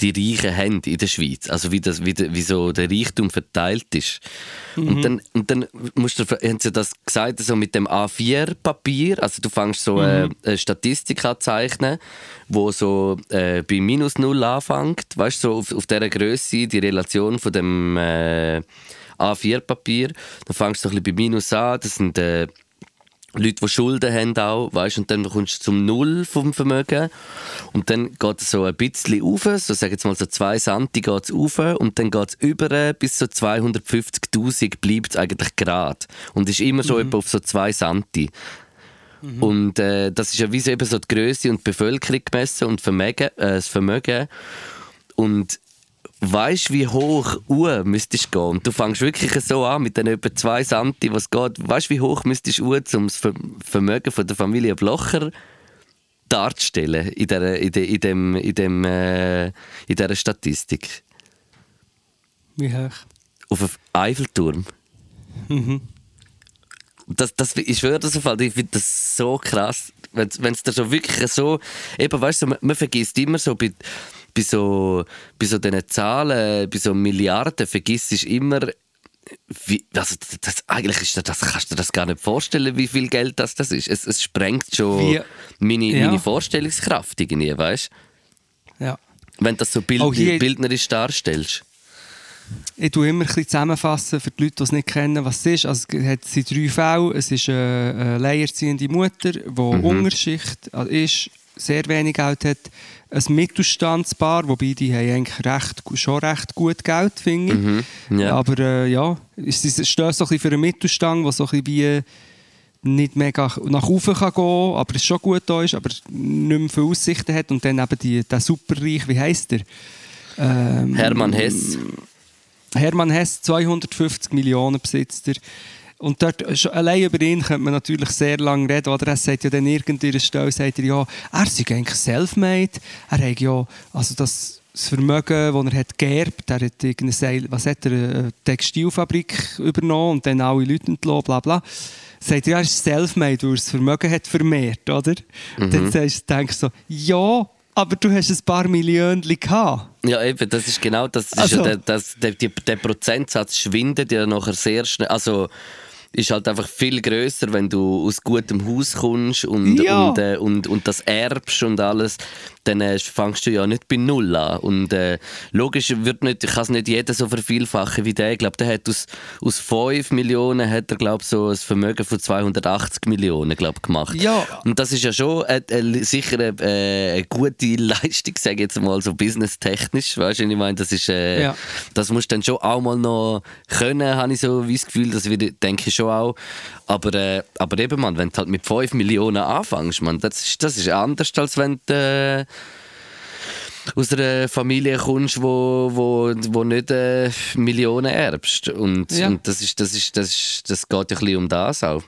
die Reichen haben in der Schweiz. Also wie, das, wie, der- wie so der Reichtum verteilt ist. Und, dann, und dann musst du, haben sie das gesagt, so mit dem A4-Papier, also du fängst so äh, eine Statistik an zeichnen, wo so äh, bei minus null anfängt, weißt du, so auf, auf dieser Größe die Relation von dem äh, A4-Papier. Dann fängst du so ein bisschen bei minus an, das sind äh, Leute, die Schulden haben auch, weißt, und dann kommst du zum Null vom Vermögen und dann geht es so ein bisschen rauf, so sagen jetzt mal so zwei Santi geht es rauf und dann geht es über bis so 250'000 bleibt es eigentlich gerade und ist immer so etwa auf so zwei Santi. Und äh, das ist ja wie so, eben so die Größe und die Bevölkerung gemessen und Vermögen, äh, das Vermögen. Und weißt wie hoch Uhr müsstest gehen? Und du fängst wirklich so an mit den etwa 2 Santi, was geht. Weißt wie hoch müsstest du Uhr, um das Ver- Vermögen von der Familie Blocher darzustellen in, der, in, de, in, dem, in, dem, äh, in dieser Statistik? Wie hoch? Auf einem Eiffelturm. Das, das, ich schwöre das auf, ich finde das so krass. Wenn es da so wirklich so. Eben, weißt du, man, man vergisst immer so bei, bei so, bei so diesen Zahlen, bei so Milliarden, vergisst du immer. Wie, also das, eigentlich ist das, das, kannst du dir das gar nicht vorstellen, wie viel Geld das, das ist. Es, es sprengt schon Wie- meine, Ja. meine Vorstellungskraft irgendwie, weißt Ja. Wenn du das so bild, hier- bildnerisch darstellst. Ich tue immer ein bisschen zusammenfassen für die Leute, die es nicht kennen, was es ist. Also, es hat- drei Fälle. Es ist eine, eine alleinerziehende Mutter, die Mhm. Unterschicht also ist, sehr wenig Geld hat. Ein Mittelstandspaar, wobei die haben eigentlich recht, schon recht gut Geld, finde ich. Mhm, ja. Aber äh, ja, es steht so ein bisschen für einen Mittelstand, der so ein bisschen wie nicht mega nach oben kann gehen, aber es schon gut da ist, aber nicht mehr viele Aussichten hat. Und dann eben die, der Superreich, wie heisst der? Ähm, Hermann Hess. Hermann Hess, 250 Millionen besitzt er. Und dort, schon allein über ihn könnte man natürlich sehr lange reden. Oder er sagt ja dann irgendeiner Stelle, sagt er ja, er sei eigentlich self-made. Er hat ja, also das, das Vermögen, das er hat geerbt, er hat irgendeine Seil, was hat er, eine Textilfabrik übernommen und dann alle Leute entlassen, bla bla. Sagt er, ja, er ist self-made, weil er das Vermögen hat vermehrt, oder? Dann sagst denkst du so, ja, aber du hast ein paar Millionen gehabt. Ja, eben, das ist genau das. Ist Also- ja der, das, der, der Prozentsatz schwindet ja nachher sehr schnell. Also ist halt einfach viel größer, wenn du aus gutem Haus kommst und, Ja. und, äh, und, und das erbst und alles, dann äh, fängst du ja nicht bei Null an. Und äh, logisch wird nicht, kann es nicht jeder so vervielfachen wie der. Ich glaube, der hat aus, aus 5 Millionen hat er, glaub, so ein Vermögen von 280 Millionen glaub, gemacht. Ja. Und das ist ja schon sicher eine, äh, eine gute Leistung, sage ich jetzt mal, so businesstechnisch. Weißt du, ich meine, das ist, äh, Ja. das musst du dann schon auch mal noch können, habe ich so wie das Gefühl, das würde, denke ich schon auch. Aber, äh, aber eben, man, wenn du halt mit 5 Millionen anfängst, man, das, ist, das ist anders, als wenn du äh, aus einer Familie kommst, wo, wo, wo nicht äh, Millionen erbst. Und, Ja. und das, ist, das, ist, das, ist, das geht ja ein bisschen um das auch.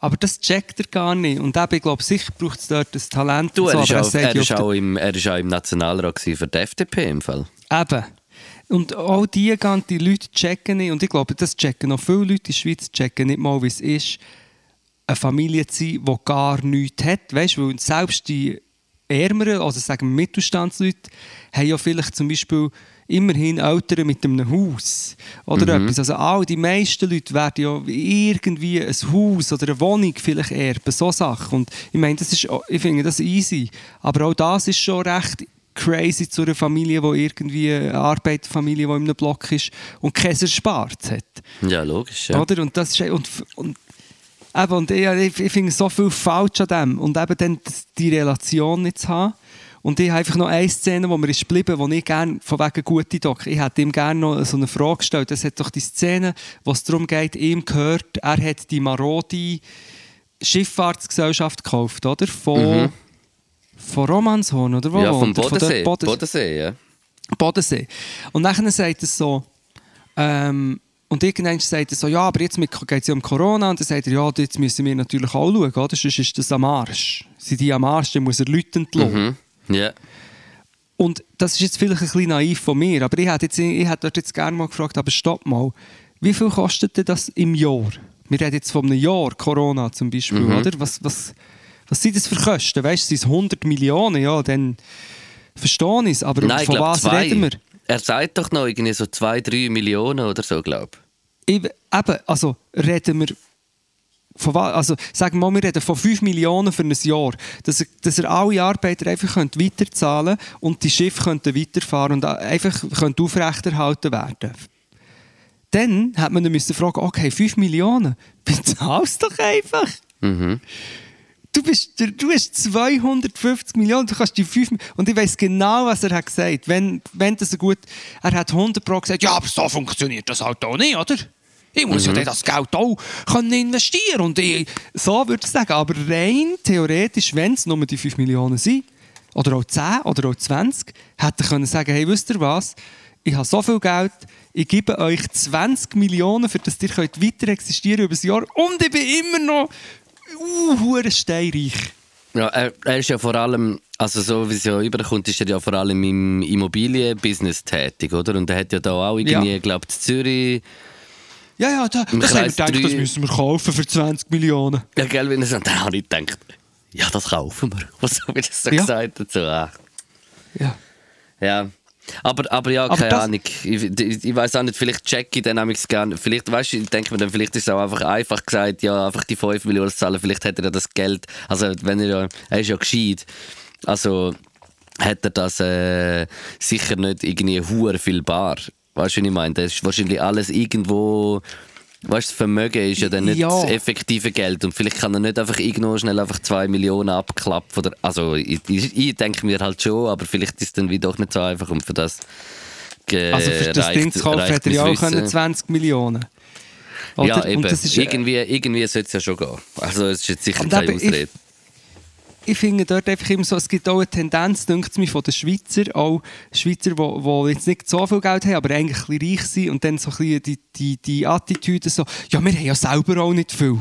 Aber das checkt er gar nicht. Und eben, ich glaube, sicher braucht es dort das Talent. Du, er, so, ist auch, er, ist auch im, er ist auch im Nationalrat für die FDP im Fall. Eben. Und auch die ganzen Leute checken nicht. Und ich glaube, das checken noch viele Leute in der Schweiz, checken nicht mal, wie es ist, eine Familie zu sein, die gar nichts hat. Weißt du, weil selbst die Ärmeren, also sagen wir Mittelstandsleute, haben ja vielleicht zum Beispiel immerhin Eltern mit einem Haus oder etwas. Also all die meisten Leute werden ja irgendwie ein Haus oder eine Wohnung vielleicht erben, so Sachen. Und ich meine, das ist, ich finde das easy. Aber auch das ist schon recht crazy zu einer Familie, die irgendwie eine Arbeiterfamilie, die in einem Block ist und kein Erspartes hat. Ja, logisch. Ja. Oder? Und das ist, und, und, eben, und ich, ich, ich finde so viel falsch an dem. Und eben dann das- die Relation nicht zu haben. Und ich habe einfach noch eine Szene, wo mir ist geblieben, wo ich gerne, von wegen gute Doc, ich hätte ihm gerne noch so eine Frage gestellt. Es hat doch die Szene, wo es darum geht, ihm gehört, er hat die marode Schifffahrtsgesellschaft gekauft, oder? Von, von Romanshorn, oder wo? ja, vom er? Von Bodensee. Boden- Bodensee, ja. Bodensee. Und nachher sagt er so, ähm, und irgendwann sagt er so, ja, aber jetzt geht es ja um Corona. Und dann sagt er, ja, jetzt müssen wir natürlich auch schauen, oder? Sonst ist das am Arsch. Sind die am Arsch, dann muss er Leute entlassen. Mhm. Ja. Und das ist jetzt vielleicht ein bisschen naiv von mir, aber ich hätte, jetzt, ich hätte dort jetzt gerne mal gefragt, aber stopp mal, wie viel kostet denn das im Jahr? Wir reden jetzt von einem Jahr, Corona zum Beispiel, Mhm. oder? Was, was, was sind das für Kosten? Weißt du, sind es 100 Millionen? Ja, dann verstehe ich es, aber Nein, von glaube was zwei. reden wir? Er sagt doch noch irgendwie so 2, 3 Millionen oder so, glaube Ich, eben, also reden wir von was, also sagen wir mal, wir reden von 5 Millionen für ein Jahr, dass er, dass er alle Arbeiter einfach könnt weiterzahlen und die Schiffe könnten weiterfahren und einfach aufrechterhalten werden. Dann hat man dann müssen fragen, okay, 5 Millionen, bezahlst doch einfach. Mhm. Du, bist, du- hast 250 Millionen, du kannst die 5 Und ich weiß genau, was er hat gesagt. Wenn, wenn das so gut. Er hat 100 Pro gesagt, ja, aber so funktioniert das halt auch nicht, oder? Ich muss ja dann das Geld auch können investieren und ich, so würde ich sagen. Aber rein theoretisch, wenn es nur die 5 Millionen sind, oder auch 10 oder auch 20 hätten können sagen, hey, wisst ihr was? Ich habe so viel Geld, ich gebe euch 20 Millionen, für das ihr könnt weiter existieren über ein Jahr und ich bin immer noch uh, steinreich. Ja, er, er ist ja vor allem, also so wie es ja überkommt, ist er ja vor allem im Immobilienbusiness tätig, oder? Und er hat ja da auch irgendwie, Ja. glaube ich, Zürich, Ja, ja, da, das haben wir gedacht, das drei- müssen wir kaufen für 20 Millionen. ja, gell, wenn er so, dann habe ich gedacht, ja, das kaufen wir. Was habe ich das so Ja. gesagt dazu? Ah. Ja. Ja. Aber, aber ja, Aber keine Ahnung. Ich, ich, ich weiß auch nicht, vielleicht check ich dann amigs gerne. Vielleicht, weißt du, ich denke mir dann, vielleicht ist es auch einfach einfach gesagt, ja, einfach die 5 Millionen zahlen. Vielleicht hätte er das Geld, also wenn er ja, er ist ja gescheit. Also hat er das äh, sicher nicht irgendwie hure viel bar. Weißt du, was ich meine? Das ist wahrscheinlich alles irgendwo. Weißt du, das Vermögen ist ja dann nicht Ja. das effektive Geld. Und vielleicht kann er nicht einfach irgendwo schnell einfach 2 Millionen abklappen. Oder, also, ich, ich, ich denke mir halt schon, aber vielleicht ist es dann wie doch nicht so einfach. Und für das. Also für das reicht- Ding zu kaufen hätte er ja auch können 20 Millionen. Oder? Ja, eben. Irgendwie irgendwie sollte es ja schon gehen. Also, es ist jetzt sicher keine eben, ich- Ausrede. Ich finde dort einfach immer so, es gibt auch eine Tendenz, denkt es mir, von den Schweizer, auch Schweizer, die, die jetzt nicht so viel Geld haben, aber eigentlich ein bisschen reich sind und dann so ein bisschen die, die, die Attitüde so, ja, wir haben ja selber auch nicht viel.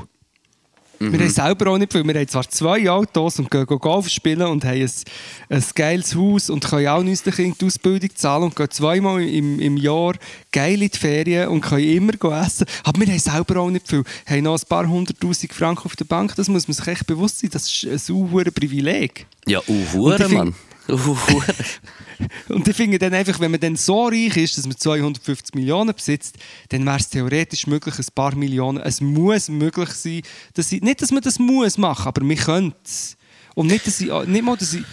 Wir haben selber auch nicht viel. Wir haben zwar zwei Autos und gehen, Golf spielen und haben ein, ein geiles Haus und können auch unseren Kindern die Ausbildung zahlen und gehen zweimal im, im Jahr geil in die Ferien und können immer essen. Aber wir haben selber auch nicht viel. Wir haben noch ein paar hunderttausend Franken auf der Bank. Das muss man sich echt bewusst sein. Das ist ein Privileg. Ja, uh, Mann. Und ich finde dann einfach, wenn man dann so reich ist, dass man 250 Millionen besitzt, dann wäre es theoretisch möglich, ein paar Millionen. Es muss möglich sein, dass ich, nicht, dass man das muss machen, aber wir können es. Und nicht, dass ich, nicht mal, dass ich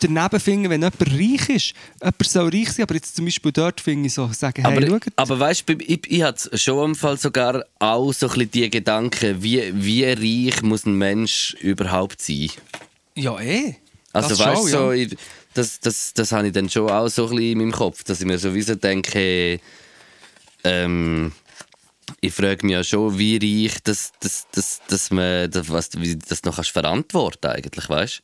daneben finde, wenn jemand reich ist. Jemand soll reich sein, aber jetzt zum Beispiel dort finde ich so, sagen, hey, aber, schaut, aber weißt du, ich, ich hatte schon im Fall sogar auch so ein bisschen die Gedanken, wie, wie reich muss ein Mensch überhaupt sein? ja eh. Also Das weißt du, so, ja. das, das, das habe ich dann schon auch so ein bisschen in meinem Kopf, dass ich mir sowieso denke, ähm, ich frage mich ja schon, wie reich das, das, das, dass man das, was, wie das noch kannst verantworten eigentlich, weißt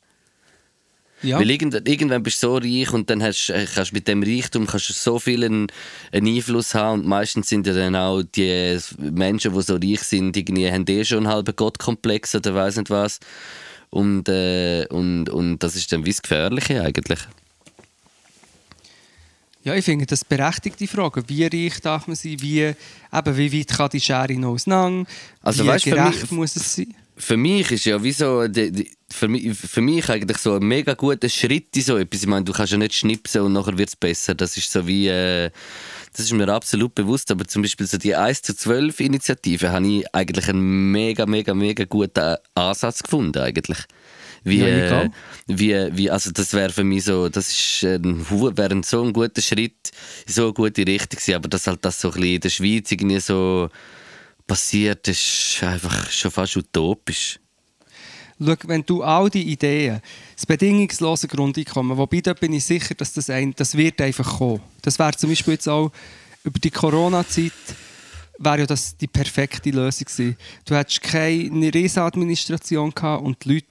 ja. Weil irgend, irgendwann bist du so reich und dann hast, kannst du mit dem Reichtum kannst du so viel einen, einen Einfluss haben und meistens sind ja dann auch die Menschen, die so reich sind, irgendwie haben eh schon einen halben Gottkomplex oder weiß nicht was. Und, äh, und, und das ist dann wie das Gefährliche eigentlich. Ja, ich finde das berechtigte Frage. Wie reich darf man sein? Wie, eben, wie weit kann die Schere noch auseinander? Also wie weißt, gerecht mich- muss es sein? Für mich ist ja wie so, die, die, für, mich, für mich eigentlich so ein mega guter Schritt in so etwas. Ich meine, du kannst ja nicht schnipsen und nachher wird es besser. Das ist so wie, äh, das ist mir absolut bewusst. Aber zum Beispiel so die 1 zu 12 Initiative habe ich eigentlich einen mega, mega, mega guten Ansatz gefunden eigentlich. Wie, Ja, äh, wie, wie, also das wäre für mich so, das ist ein, hu- wäre ein so ein guter Schritt in so eine gute Richtung gewesen. Aber dass halt das so ein bisschen in der Schweiz irgendwie so passiert, ist einfach schon fast utopisch. Schau, wenn du all die Ideen, das bedingungslose Grundeinkommen, wobei da bin ich sicher, dass das, ein, das wird einfach kommen. Das wäre zum Beispiel jetzt auch über die Corona-Zeit wäre ja das die perfekte Lösung gewesen. Du hättest keine Riesenadministration gehabt und die Leute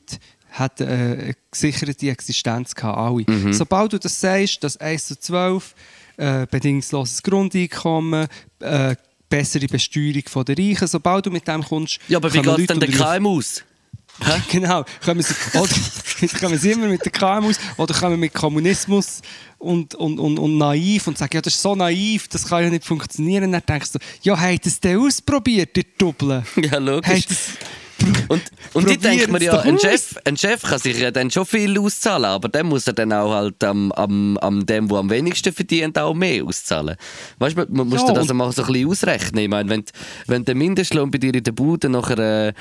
hätten äh, eine gesicherte Existenz gehabt, alle. Sobald du das sagst, das 1 zu 12, äh, bedingungsloses Grundeinkommen, äh, bessere Besteuerung von der Reichen, sobald du mit dem kommst, Ja, aber wie geht denn den unter- Genau, kommen sie, oder, kommen sie immer mit den KMUs oder kommen mit Kommunismus und, und, und, und naiv und sagen, ja, das ist so naiv, das kann ja nicht funktionieren. Und dann denkst du, ja, habt es denn ausprobiert, ihr Doppeln? Ja, logisch. Und, und ich denke mir ja, ein aus. Chef, ein Chef kann sich ja dann schon viel auszahlen, aber dann muss er dann auch halt am, am, am dem, der am wenigsten verdient, auch mehr auszahlen. Weißt du, man, muss Ja, das mal so ein bisschen ausrechnen. Ich meine, wenn, wenn der Mindestlohn bei dir in der Bude nachher äh,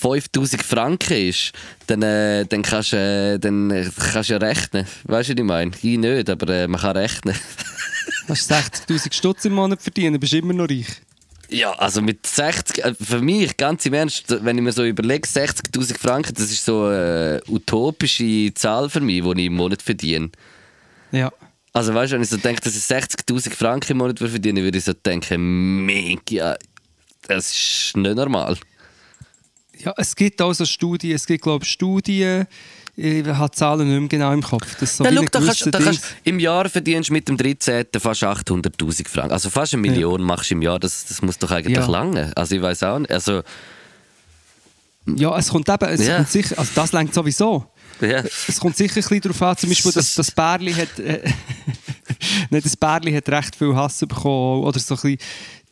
5000 Franken ist, dann, äh, dann kannst du äh, dann äh, kannst du ja rechnen. Weißt du, was ich meine? Ich nicht, aber äh, man kann rechnen. Hast du 60'000 Stutz im Monat verdienen, bist du immer noch reich. Ja, also mit 60, äh, für mich, ganz im Ernst, wenn ich mir so überlege, 60.000 Franken, das ist so eine utopische Zahl für mich, die ich im Monat verdiene. Ja. Also weißt du, wenn ich so denke, dass ich 60.000 Franken im Monat verdiene, würde ich so denken, mega, das ist nicht normal. Ja, es gibt auch so Studien, es gibt glaube ich Studien, ich habe Zahlen nicht mehr genau im Kopf. Das so schau, ein da kannst, da kannst, Im Jahr verdienst du mit dem 13. fast 800'000 Franken. Also fast eine Million machst du im Jahr. Das, das muss doch eigentlich Ja. lange. Also ich weiß auch nicht. Also, Ja, es kommt eben, es Ja. kommt sicher, also das längt sowieso. ja. Es kommt sicher ein bisschen darauf an, zum Beispiel, dass das Bärli hat, äh, nicht, das Bärli hat recht viel Hass bekommen, oder so ein bisschen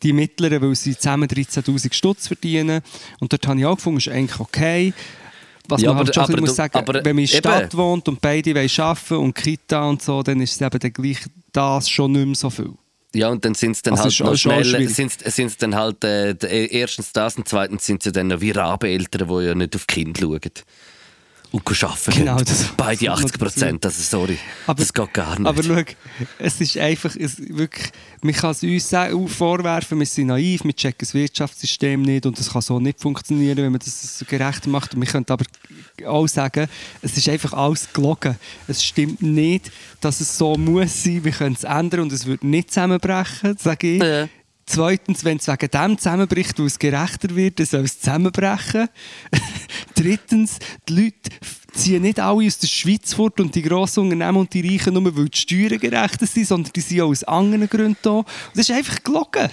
die Mittleren, weil sie zusammen 13'000 Stutz verdienen. Und dort habe ich auch gefunden, ist eigentlich okay. Was Ja, man halt aber- schon ein bisschen aber muss sagen, aber wenn man in der. Stadt wohnt und beide wollen arbeiten und Kita und so, dann ist es eben dann gleich das schon nicht mehr so viel. Ja, und dann sind es dann Also halt schon schnell, sind's, sind's dann halt, äh, äh, erstens das und zweitens sind sie dann noch wie Rabeneltern, die ja nicht auf Kinder schauen. Und arbeiten Genau, gehen. das- Beide das 80 Prozent, also sorry, Aber- das geht gar nicht. Aber schau, es ist einfach, es wirklich, man kann es uns auch vorwerfen, wir sind naiv, wir checken das Wirtschaftssystem nicht und das kann so nicht funktionieren, wenn man das so gerecht macht. Und wir können aber auch sagen, es ist einfach alles gelogen. Es stimmt nicht, dass es so muss sein, wir können es ändern und es wird nicht zusammenbrechen, sage ich. Ja. Zweitens, wenn es wegen dem zusammenbricht, weil es gerechter wird, dann soll es zusammenbrechen. Drittens, die Leute ziehen nicht alle aus der Schweiz fort und die grossen Unternehmen und die Reichen nur, weil die Steuern gerechter sind, sondern die sind auch aus anderen Gründen da. Das ist einfach gelogen.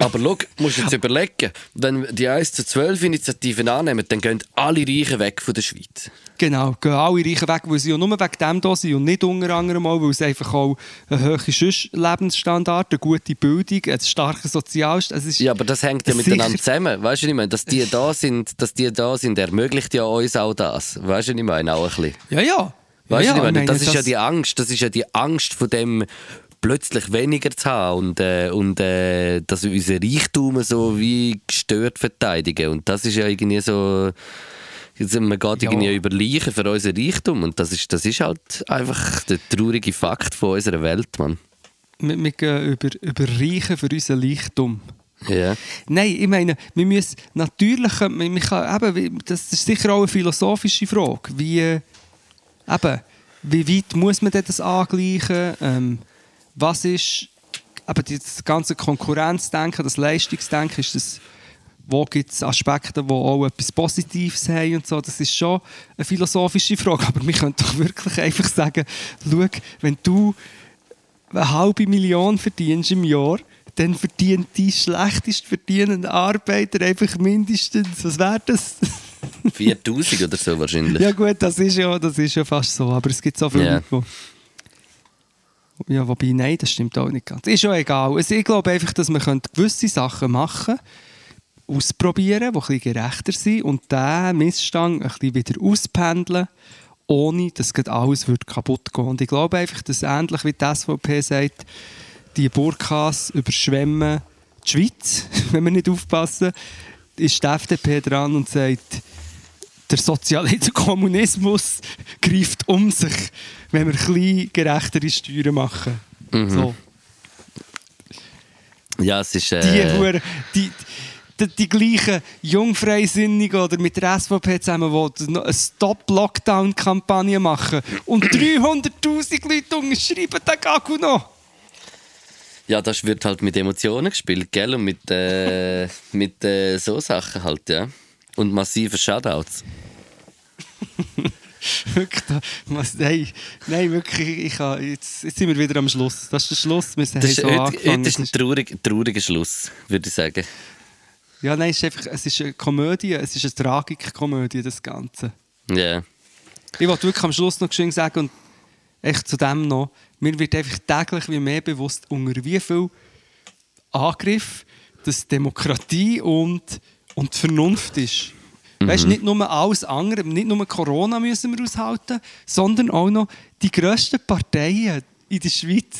Aber schau, musst jetzt überlegen, wenn die 1 zu 12 Initiativen annehmen, dann gehen alle Reichen weg von der Schweiz. Genau, gehen alle Reichen weg, weil sie ja nur wegen dem da sind und nicht unter anderem mal, weil es einfach auch ein hoher Sonst- Lebensstandard, eine gute Bildung, ein starker Sozialstaat, ist Ja, aber das hängt ja miteinander zusammen. Weißt du, was ich meine? Dass die da sind, dass die da sind, ermöglicht ja uns auch das. Weißt du, was ich meine? Auch ein bisschen. Ja, ja. Weißt ja, du, ja, ich meine, das ist ja das- die Angst, das ist ja die Angst von dem plötzlich weniger zu haben und, äh, und äh, dass wir unseren Reichtum so wie gestört verteidigen. Und das ist ja irgendwie so. Man geht Ja. irgendwie über Leichen für unseren Reichtum und das ist, das ist halt einfach der traurige Fakt von unserer Welt, Mann. Wir, wir gehen über, über Reichen für unseren Reichtum. Ja. Nein, ich meine, wir müssen natürlich, man, kann, eben, das ist sicher auch eine philosophische Frage, wie, äh, eben, wie weit muss man das angleichen, ähm, was ist, eben das ganze Konkurrenzdenken, das Leistungsdenken, ist das, wo gibt es Aspekte, die auch etwas Positives haben und so, das ist schon eine philosophische Frage, aber wir können doch wirklich einfach sagen, schau, wenn du eine halbe Million verdienst im Jahr, dann verdient die schlechtest verdienende Arbeiter einfach mindestens, was wäre das? 4000 oder so wahrscheinlich. ja gut, das ist ja, das ist ja fast so, aber es gibt so viele. Leute, die... Ja, wobei, nein, das stimmt auch nicht ganz. Ist schon egal. Also ich glaube einfach, dass man gewisse Sachen machen ausprobieren, die ein gerechter sind und diesen Missstand ein bisschen wieder auspendeln, ohne dass alles wird kaputt gehen Und ich glaube einfach, dass ähnlich wie die SVP sagt, die Burkas überschwemmen die Schweiz, wenn wir nicht aufpassen, ist die FDP dran und sagt, der Sozialismus, Kommunismus greift um sich, wenn wir ein bisschen gerechtere Steuern machen. So. Ja, es ist. Die, Äh, Hure- die, die, die gleichen Jungfreisinnigen oder mit der SVP zusammen, die eine Stop-Lockdown-Kampagne machen und 300'000 Leute unterschreiben den Gagu noch. Ja, das wird halt mit Emotionen gespielt, gell? Und mit, äh, mit äh, so Sachen halt, ja. Und massiven Shoutouts. Was, nein, nein, wirklich, ich kann, jetzt, jetzt sind wir wieder am Schluss. Das ist der Schluss, wir Das ist, so heute, angefangen. heute ist ein traurig, trauriger Schluss, würde ich sagen. Ja, nein, es ist einfach, es ist eine Komödie, es ist eine Tragikkomödie, das Ganze. Ja. Ich wollte wirklich am Schluss noch schön sagen und echt zu dem noch, mir wird einfach täglich wie mehr bewusst, unter wie viel Angriff dass Demokratie und, und Vernunft ist. Weißt nicht nur alles andere, nicht nur Corona müssen wir aushalten, sondern auch noch die grössten Parteien in der Schweiz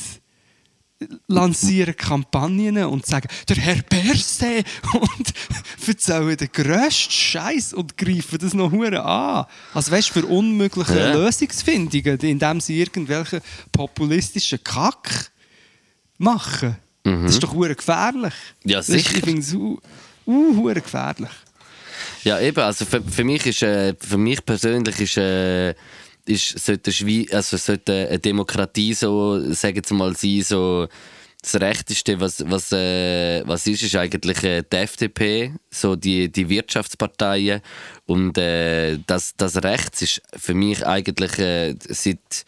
lancieren Kampagnen und sagen, der Herr Perse und erzählen den grössten Scheiß und greifen das noch hure an. Also weißt für unmögliche Ja. Lösungsfindungen, indem sie irgendwelche populistischen Kack machen. Das ist doch hure gefährlich. Ja, sicher. Ich finde uh, gefährlich. Ja, eben. Also für, für, mich, ist, äh, für mich persönlich ist, äh, ist sollte, also sollte eine Demokratie so, sagen wir mal, sein, so das Rechteste, was, was, äh, was ist, ist eigentlich äh, die FDP, so die, die Wirtschaftsparteien. Und äh, das, das Rechts ist für mich eigentlich äh, seit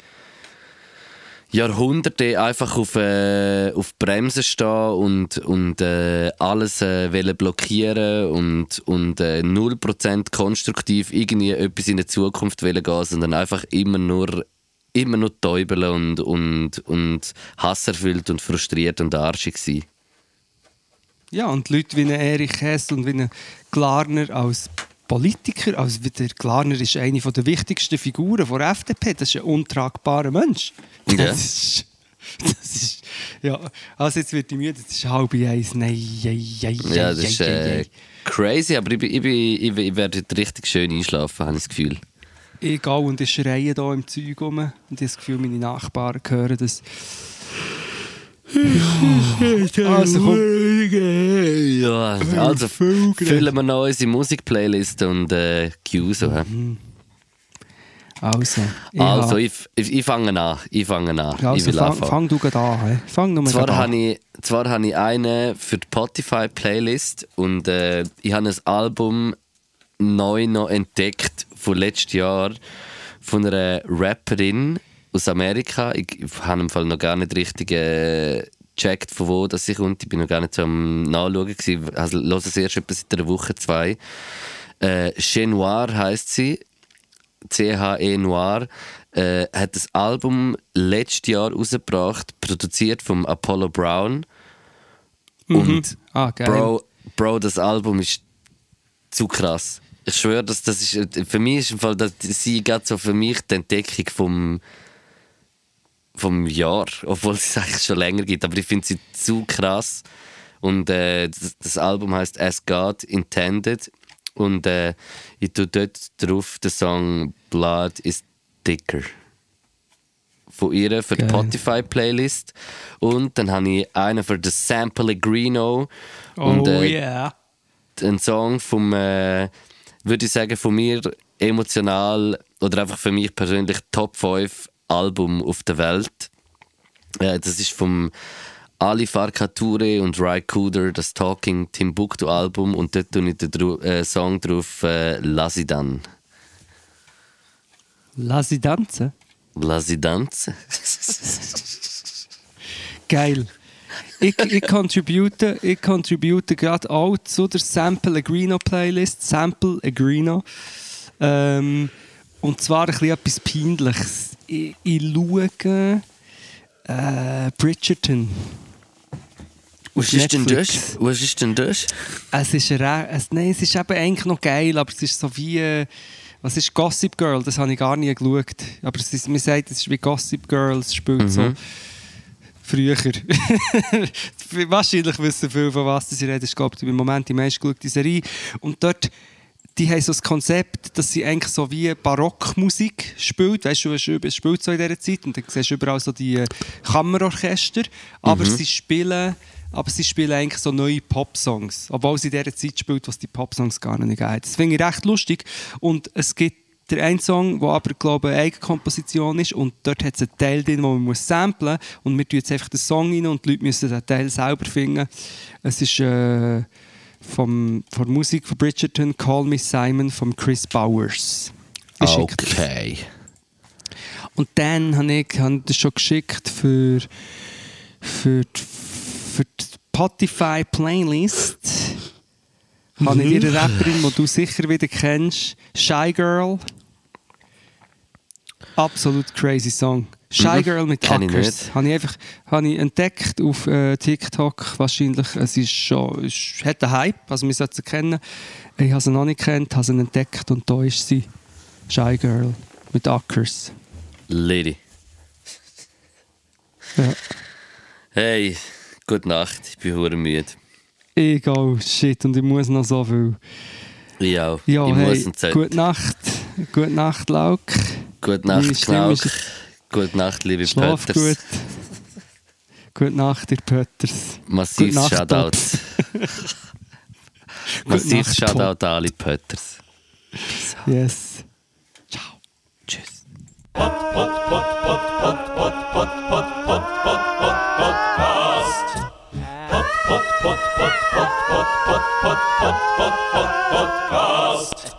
Jahrhunderten einfach auf, äh, auf Bremsen stehen und, und äh, alles äh, blockieren und, und äh, 0% konstruktiv irgendwie etwas in die Zukunft wollen gehen, sondern einfach immer nur immer nur täubeln und, und, und hasserfüllt und frustriert und arschig sein. Ja, und Leute wie Erich Hess und wie ein Glarner als Politiker, also der Glarner ist eine der wichtigsten Figuren der FDP, das ist ein untragbarer Mensch. Das Ja. ist, das ist, ja, also jetzt wird ich müde, das ist halb eins, nein, ei, ei, Ja, das ist äh, crazy, aber ich, ich, ich, ich werde richtig schön einschlafen, habe ich das Gefühl. Ich gehe und ich schreie hier im Zeug rum und ich habe das Gefühl, meine Nachbarn hören das. Also komm, Ja, also füllen wir noch unsere Musikplaylist und äh, Q so. hä? also, ich Also, ich, ich, ich fange an. Ich fange an. ich also will fang, anfangen. fang du gerade an. hä? Fang nur Zwar habe ich, zwar habe ich eine für die Spotify-Playlist und äh, ich habe ein Album neu noch entdeckt von letztes Jahr von einer Rapperin aus Amerika. Ich habe im Fall noch gar nicht richtig äh, gecheckt, von wo das sie kommt. Ich bin noch gar nicht so am Nachschauen. gewesen. Also, ich höre es erst etwa seit einer Woche, zwei. Äh, Chez Noir heisst sie. CHE Noir, äh, hat das Album letztes Jahr rausgebracht, produziert vom Apollo Brown. Und Ah, geil. Bro, Bro, das Album ist zu krass. Ich schwöre, dass das ist, für mich ist im Fall, dass sie geht so für mich die Entdeckung vom, vom Jahr, obwohl es eigentlich schon länger gibt. Aber ich finde sie zu krass. Und äh, das, das Album heißt As God Intended. Und äh, ich tue dort drauf den Song Blood is Thicker. Von ihr für die. Spotify-Playlist. Und dann habe ich einen für den Sample Greeno. Oh und, äh, yeah. ein Song vom, äh, würde ich sagen, von mir emotional oder einfach für mich persönlich Top 5 Album auf der Welt. Äh, das ist vom Ali Farkature und Rai Cooder, das Talking Timbuktu Album und dort tue ich den Dru äh, Song drauf äh, Lassi Dan. Lass sie tanzen. Lassi Dance. Geil. Ich, ich contribute, ich contribute gerade auch zu der Sample Agrino Playlist. Sample Agrino. Ähm, und zwar ein bisschen etwas Peinliches. Ich, ich schaue äh, Bridgerton. Was ist denn das? Was ist denn das? Es ist, es, nein, es ist eben eigentlich noch geil, aber es ist so wie. äh, Was ist Gossip Girl? Das habe ich gar nie geschaut. Aber es ist, man sagt, es ist wie Gossip Girl, es spielt so früher. Wahrscheinlich wissen viele, von was sie reden. Das ist, glaube ich, im Moment die meistgeschaute Serie. Und dort, die haben so das Konzept, dass sie eigentlich so wie Barockmusik spielt. Weißt du, es spielt so in dieser Zeit und dann siehst du überall so die äh, Kammerorchester. Aber sie spielen... Aber sie spielen eigentlich so neue Popsongs. Obwohl sie in dieser Zeit spielt, was die Popsongs gar nicht gibt. Das finde ich recht lustig. Und es gibt der einen Song, der aber, glaube ich, eine Eigenkomposition ist. Und dort hat es einen Teil drin, den man muss samplen muss. Und wir tun jetzt einfach den Song rein und die Leute müssen den Teil selber finden. Es ist äh, vom, von Musik von Bridgerton, Call Me Simon, von Chris Bowers. Geschickt. Okay. Und dann habe ich, hab das schon geschickt für, für, die, für die Spotify Playlist. Habe ich eine Rapperin, die du sicher wieder kennst, Shy Girl. Absolut crazy Song. Shy. Girl mit Kenn ich Ackers. nicht. Habe ich einfach habe ich entdeckt auf äh, TikTok. Wahrscheinlich, es ist schon, es hat einen Hype, also wir sollten sie kennen. Ich habe sie noch nicht kennt, habe sie entdeckt und da ist sie. Shy Girl mit Ackers. Lady. Ja. Hey, gute Nacht. Ich bin hure müde. Egal, shit, und ich muss noch so viel. Ich auch. Ja, ich hey, muss gute Nacht. Gute Nacht, Lauk. Gute Nacht, Knauk. ist- Gute Nacht, liebe Schlaf Pötters. gut. Gute Nacht, ihr Pötters. Massives Gute Nacht, Shoutout. Massives Nacht, Shoutout an alle Pötters. Yes. Tschüss. Pod, Podcast.